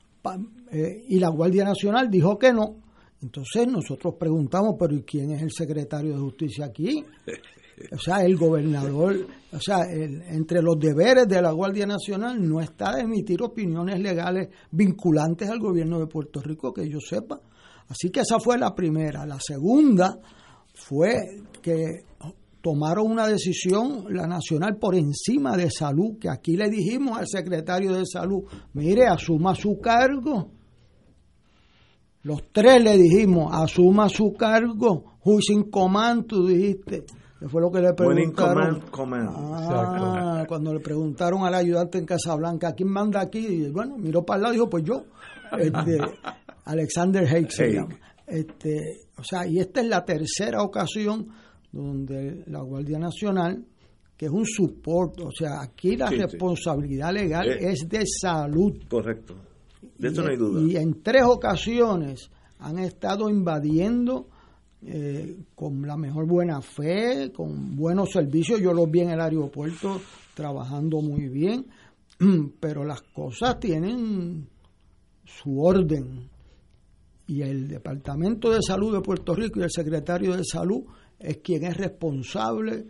eh, y la Guardia Nacional dijo que no. Entonces nosotros preguntamos, pero ¿y quién es el secretario de Justicia aquí? O sea, el gobernador, o sea, entre los deberes de la Guardia Nacional no está emitir opiniones legales vinculantes al gobierno de Puerto Rico, que yo sepa. Así que esa fue la primera. La segunda fue que tomaron una decisión la nacional por encima de salud, que aquí le dijimos al secretario de salud, mire, asuma su cargo. Los tres le dijimos, asuma su cargo. Who in command, tú dijiste. Que fue lo que le preguntaron. Ah, cuando le preguntaron al ayudante en Casablanca, ¿quién manda aquí? Y bueno, miró para el lado y dijo, pues yo. Este, Alexander Haig se llama. Este, o sea, y esta es la tercera ocasión donde la Guardia Nacional, que es un soporte, o sea, aquí la responsabilidad legal eh. es de salud. Correcto, de eso no hay duda. Y en tres ocasiones han estado invadiendo eh, con la mejor buena fe, con buenos servicios. Yo los vi en el aeropuerto trabajando muy bien, pero las cosas tienen su orden. Y el Departamento de Salud de Puerto Rico y el secretario de Salud es quien es responsable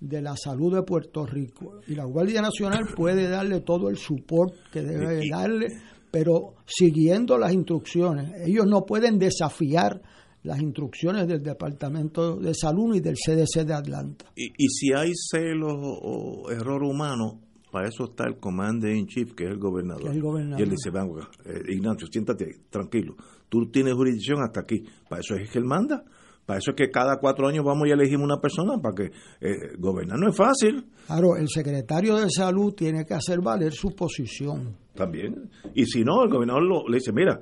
de la salud de Puerto Rico. Y la Guardia Nacional puede darle todo el support que debe darle, pero siguiendo las instrucciones. Ellos no pueden desafiar las instrucciones del Departamento de Salud y del CDC de Atlanta. Y, y si hay celos o, error humano, para eso está el Commander in Chief, que es el gobernador. Y él dice, venga, eh, Ignacio, siéntate tranquilo. Tú tienes jurisdicción hasta aquí. Para eso es que él manda. Para eso es que cada cuatro años vamos y elegimos una persona para que eh, gobernar no es fácil. Claro, el secretario de salud tiene que hacer valer su posición. También. Y si no, el gobernador le dice, mira,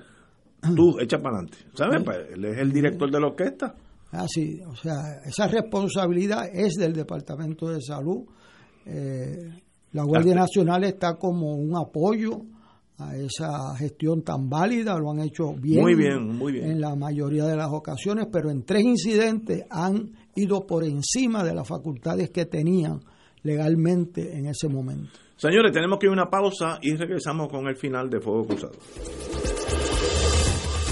tú echa para adelante. ¿Sabes? Pues, él es el director de la orquesta. Ah, sí. O sea, esa responsabilidad es del Departamento de Salud. Eh, la Guardia Nacional está como un apoyo a esa gestión tan válida, lo han hecho bien, muy bien, muy bien. en la mayoría de las ocasiones, pero en tres incidentes han ido por encima de las facultades que tenían legalmente en ese momento. Señores, tenemos que ir a una pausa y regresamos con el final de Fuego Cruzado.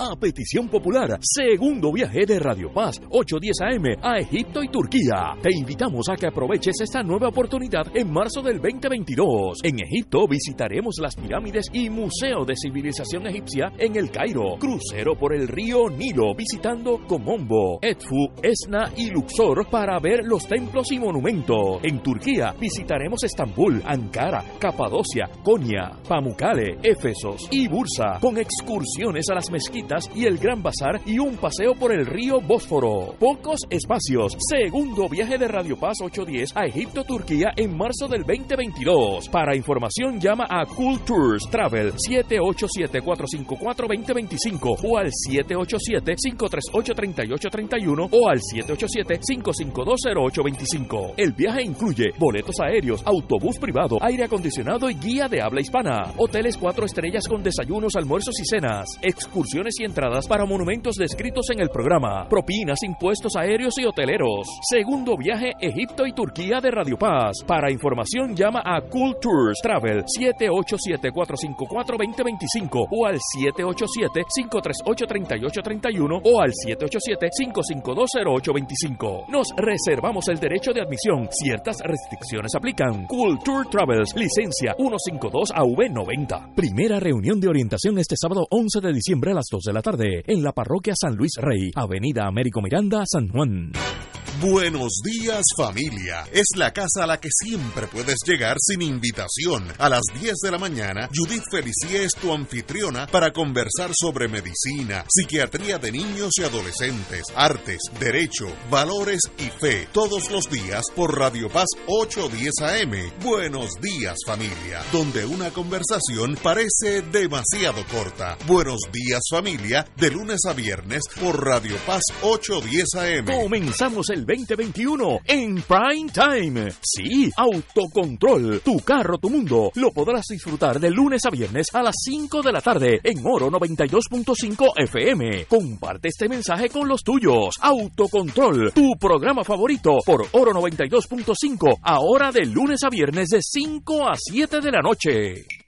A petición popular, segundo viaje de Radio Paz, 810 AM a Egipto y Turquía. Te invitamos a que aproveches esta nueva oportunidad en marzo del 2022. En Egipto visitaremos las pirámides y Museo de Civilización Egipcia en el Cairo. Crucero por el río Nilo visitando Comombo, Edfu, Esna y Luxor para ver los templos y monumentos. En Turquía visitaremos Estambul, Ankara, Capadocia, Konya, Pamukkale, Éfesos y Bursa con excursiones a las mezquitas y el Gran Bazar y un paseo por el río Bósforo. Pocos espacios. Segundo viaje de Radio Paz 810 a Egipto, Turquía en marzo del 2022. Para información llama a Cool Tours Travel 787-454-2025 o al 787-538-3831 o al 787-552-0825. El viaje incluye boletos aéreos, autobús privado, aire acondicionado y guía de habla hispana. Hoteles cuatro estrellas con desayunos, almuerzos y cenas. Excursiones y entradas para monumentos descritos en el programa, propinas, impuestos aéreos y hoteleros. Segundo viaje Egipto y Turquía de Radio Paz. Para información llama a Cool Tours Travel 787-454-2025 o al 787-538-3831 o al 787-552-0825. Nos reservamos el derecho de admisión. Ciertas restricciones aplican. Cool Tour Travels, licencia 152AV90. Primera reunión de orientación este sábado 11 de diciembre a las 2 de la tarde en la parroquia San Luis Rey, Avenida Américo Miranda, San Juan. Buenos días familia. Es la casa a la que siempre puedes llegar sin invitación. A las 10 de la mañana, Judith Felicie es tu anfitriona para conversar sobre medicina, psiquiatría de niños y adolescentes, artes, derecho, valores y fe. Todos los días por Radio Paz 810 AM. Buenos días familia. Donde una conversación parece demasiado corta. Buenos días familia. De lunes a viernes por Radio Paz 810 AM. Comenzamos el 2021 en Prime Time. Sí, autocontrol. Tu carro, tu mundo. Lo podrás disfrutar de lunes a viernes a las 5 de la tarde en Oro 92.5 FM. Comparte este mensaje con los tuyos. Autocontrol, tu programa favorito por Oro 92.5, ahora de lunes a viernes de 5 a 7 de la noche.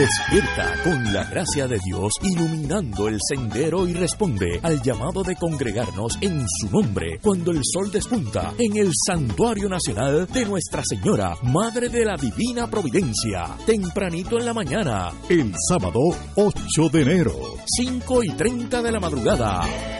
Despierta con la gracia de Dios iluminando el sendero y responde al llamado de congregarnos en su nombre cuando el sol despunta en el Santuario Nacional de Nuestra Señora, Madre de la Divina Providencia, tempranito en la mañana. El sábado 8 de enero. 5 y 30 de la madrugada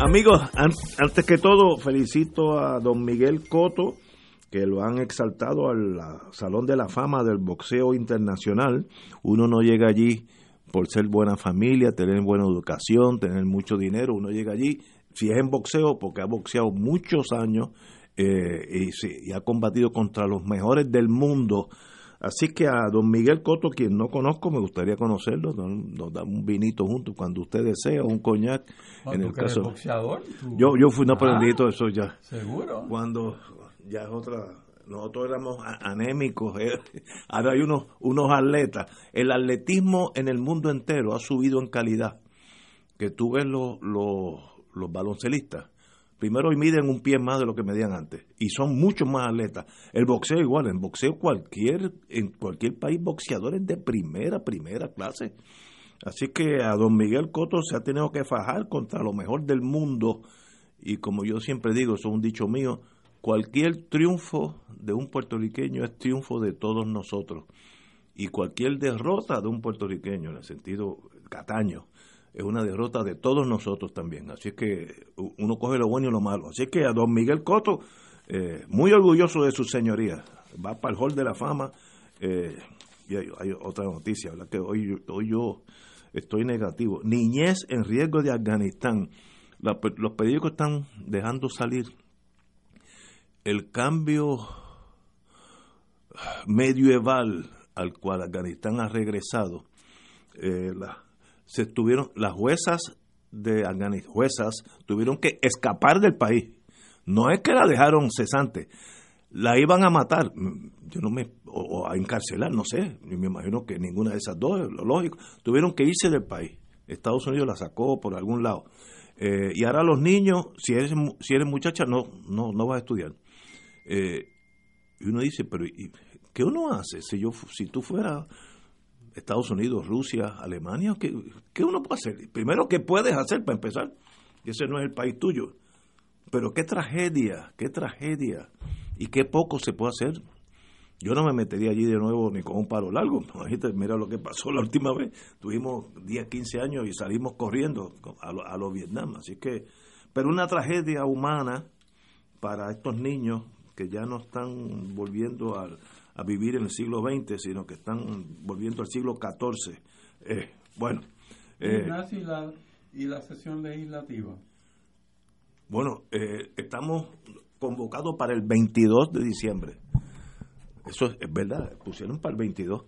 Amigos, an antes que todo, felicito a don Miguel Coto, que lo han exaltado al Salón de la Fama del Boxeo Internacional. Uno no llega allí por ser buena familia, tener buena educación, tener mucho dinero. Uno llega allí, si es en boxeo, porque ha boxeado muchos años eh, y, y ha combatido contra los mejores del mundo Así que a don Miguel Coto, quien no conozco, me gustaría conocerlo. Nos, damos un vinito juntos cuando usted desea, un coñac. en el caso. boxeador? Yo, yo fui un aprendito Ah, eso ya. Seguro. Cuando ya es otra. Nosotros éramos anémicos, eh. ahora hay unos, unos atletas. El atletismo en el mundo entero ha subido en calidad. Que tú ves los, los, los baloncelistas. Primero hoy miden un pie más de lo que medían antes. Y son muchos más atletas. El boxeo igual. En boxeo cualquier, en cualquier país boxeadores de primera, primera clase. Así que a don Miguel Coto se ha tenido que fajar contra lo mejor del mundo. Y como yo siempre digo, eso es un dicho mío, cualquier triunfo de un puertorriqueño es triunfo de todos nosotros. Y cualquier derrota de un puertorriqueño, en el sentido Cataño, es una derrota de todos nosotros también. Así que u- uno coge lo bueno y lo malo. Así que a don Miguel Coto, eh, muy orgulloso de su señoría. Va para el Hall de la Fama. eh, y hay, otra noticia, ¿verdad? Que hoy, hoy yo estoy negativo. Niñez en riesgo de Afganistán. Los periódicos están dejando salir el cambio medieval al cual Afganistán ha regresado. Eh, se estuvieron las juezas de Afganistán, juezas tuvieron que escapar del país. No es que la dejaron cesante, la iban a matar, Mm, yo no me o, a encarcelar, no sé, me imagino que ninguna de esas dos, lo lógico, tuvieron que irse del país. Estados Unidos la sacó por algún lado. Eh, y ahora los niños, si eres si eres muchacha, no no no vas a estudiar. Eh, y uno dice, pero ¿y ¿qué uno hace si yo si tú fueras Estados Unidos, Rusia, Alemania, ¿qué, qué uno puede hacer? Primero, ¿qué puedes hacer para empezar? Ese no es el país tuyo. Pero qué tragedia, qué tragedia. Y qué poco se puede hacer. Yo no me metería allí de nuevo ni con un palo largo. Mira lo que pasó la última vez. Tuvimos 10, 15 años y salimos corriendo a los a lo Vietnam. Así que, pero una tragedia humana para estos niños que ya no están volviendo al- a, vivir en el siglo XX, sino que están volviendo al siglo XIV. Eh, bueno, eh, y la, y la sesión legislativa. bueno, eh, estamos convocados para el 22 de diciembre. Eso es, es verdad, pusieron para el 22.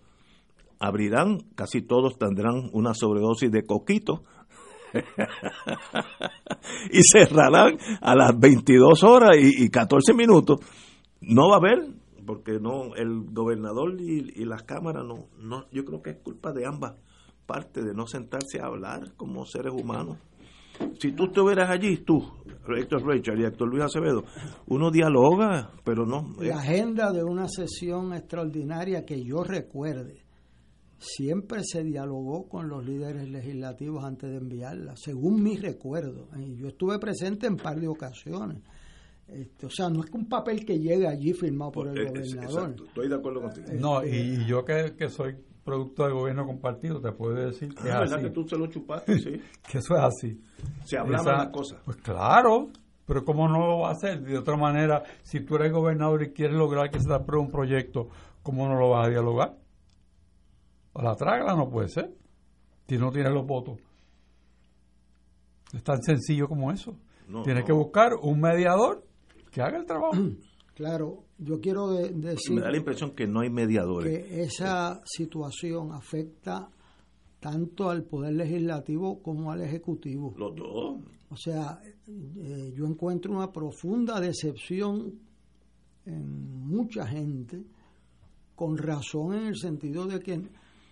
Abrirán, casi todos tendrán una sobredosis de coquito y cerrarán a las 22 horas y, y 14 minutos. No va a haber, porque no el gobernador y, y las cámaras, no, no, yo creo que es culpa de ambas partes de no sentarse a hablar como seres humanos. Si tú estuvieras allí, tú, Héctor Rachel y Héctor Luis Acevedo, uno dialoga, pero no. eh, La agenda de una sesión extraordinaria que yo recuerde siempre se dialogó con los líderes legislativos antes de enviarla, según mi recuerdo. Y yo estuve presente en par de ocasiones. Este, o sea, no es que un papel que llegue allí firmado por el eh, es- gobernador. exacto, estoy de acuerdo contigo. No, y, y yo que, que soy producto del gobierno compartido, te puedo decir que Ah, es ¿verdad así. que tú se lo chupaste? Sí. que eso es así. Se hablaban Esa- las cosas. Pues claro, pero ¿cómo no lo va a hacer? De otra manera, si tú eres gobernador y quieres lograr que se te apruebe un proyecto, ¿cómo no lo vas a dialogar? A la trágala no puede ser, si no tienes los votos. Es tan sencillo como eso. No, tienes no. que buscar un mediador que haga el trabajo. Claro, yo quiero de- decir Me da la impresión que no hay mediadores. que esa situación afecta tanto al Poder Legislativo como al Ejecutivo. Los dos. O sea, eh, yo encuentro una profunda decepción en mucha gente, con razón en el sentido de que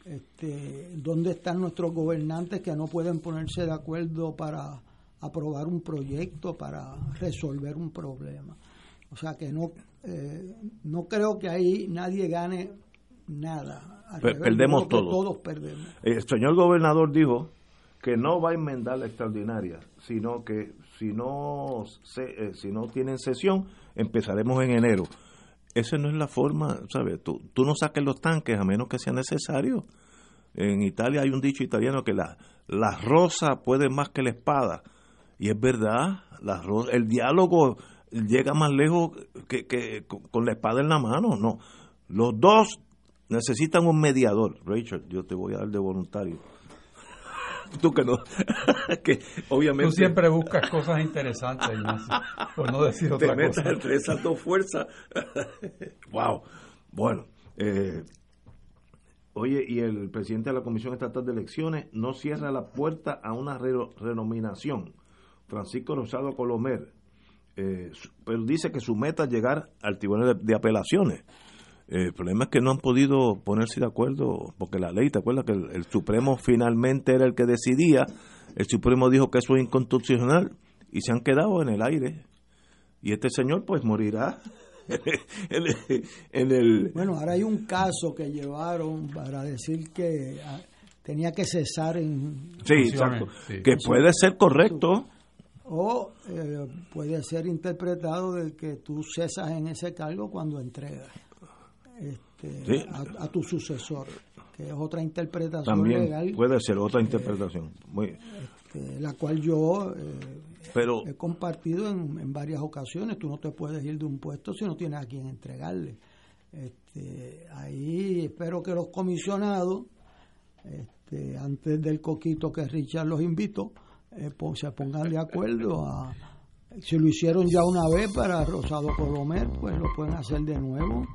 este, dónde están nuestros gobernantes que no pueden ponerse de acuerdo para aprobar un proyecto, para resolver un problema. O sea que no, eh, no creo que ahí nadie gane nada. Revés, perdemos todos. Todos perdemos. El señor gobernador dijo que no va a enmendar la extraordinaria, sino que si no, se, eh, si no tienen sesión, empezaremos en enero. Esa no es la forma, ¿sabes? Tú, tú no saques los tanques a menos que sea necesario. En Italia hay un dicho italiano que la, la rosa puede más que la espada. Y es verdad, la el diálogo llega más lejos que, que con- con la espada en la mano. No, los dos necesitan un mediador. Rachel, yo te voy a dar de voluntario. Tú que no, que obviamente Tú siempre buscas cosas interesantes, Ignacio, por no decir te otra metas cosa. entre esas dos fuerzas. wow. Bueno, eh, Oye, y el presidente de la Comisión Estatal de Elecciones no cierra la puerta a una renominación. Francisco Rosado Colomer, eh, pero dice que su meta es llegar al Tribunal de, Apelaciones. el problema es que no han podido ponerse de acuerdo, porque la ley, ¿te acuerdas que el, Supremo finalmente era el que decidía? El Supremo dijo que eso es inconstitucional y se han quedado en el aire. Y este señor pues morirá en, el... Bueno, ahora hay un caso que llevaron para decir que ah, tenía que cesar en... Sí, exacto. Que puede ser correcto. O eh, puede ser interpretado de que tú cesas en ese cargo cuando entregas este, a, tu sucesor, que es otra interpretación También legal. Puede ser otra interpretación. Muy... Este, la cual yo eh, he compartido en, varias ocasiones. Tú no te puedes ir de un puesto si no tienes a quien entregarle. Este, ahí espero que los comisionados, este, antes del coquito que Richard los invito, eh, se pongan de acuerdo si lo hicieron ya una vez para Rosado Colomer, pues lo pueden hacer de nuevo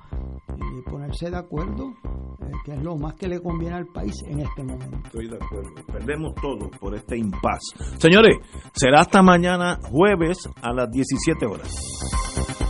y ponerse de acuerdo, eh, que es lo más que le conviene al país en este momento. Estoy de acuerdo. Perdemos todo por este impas. Señores, será hasta mañana jueves a las 17 horas.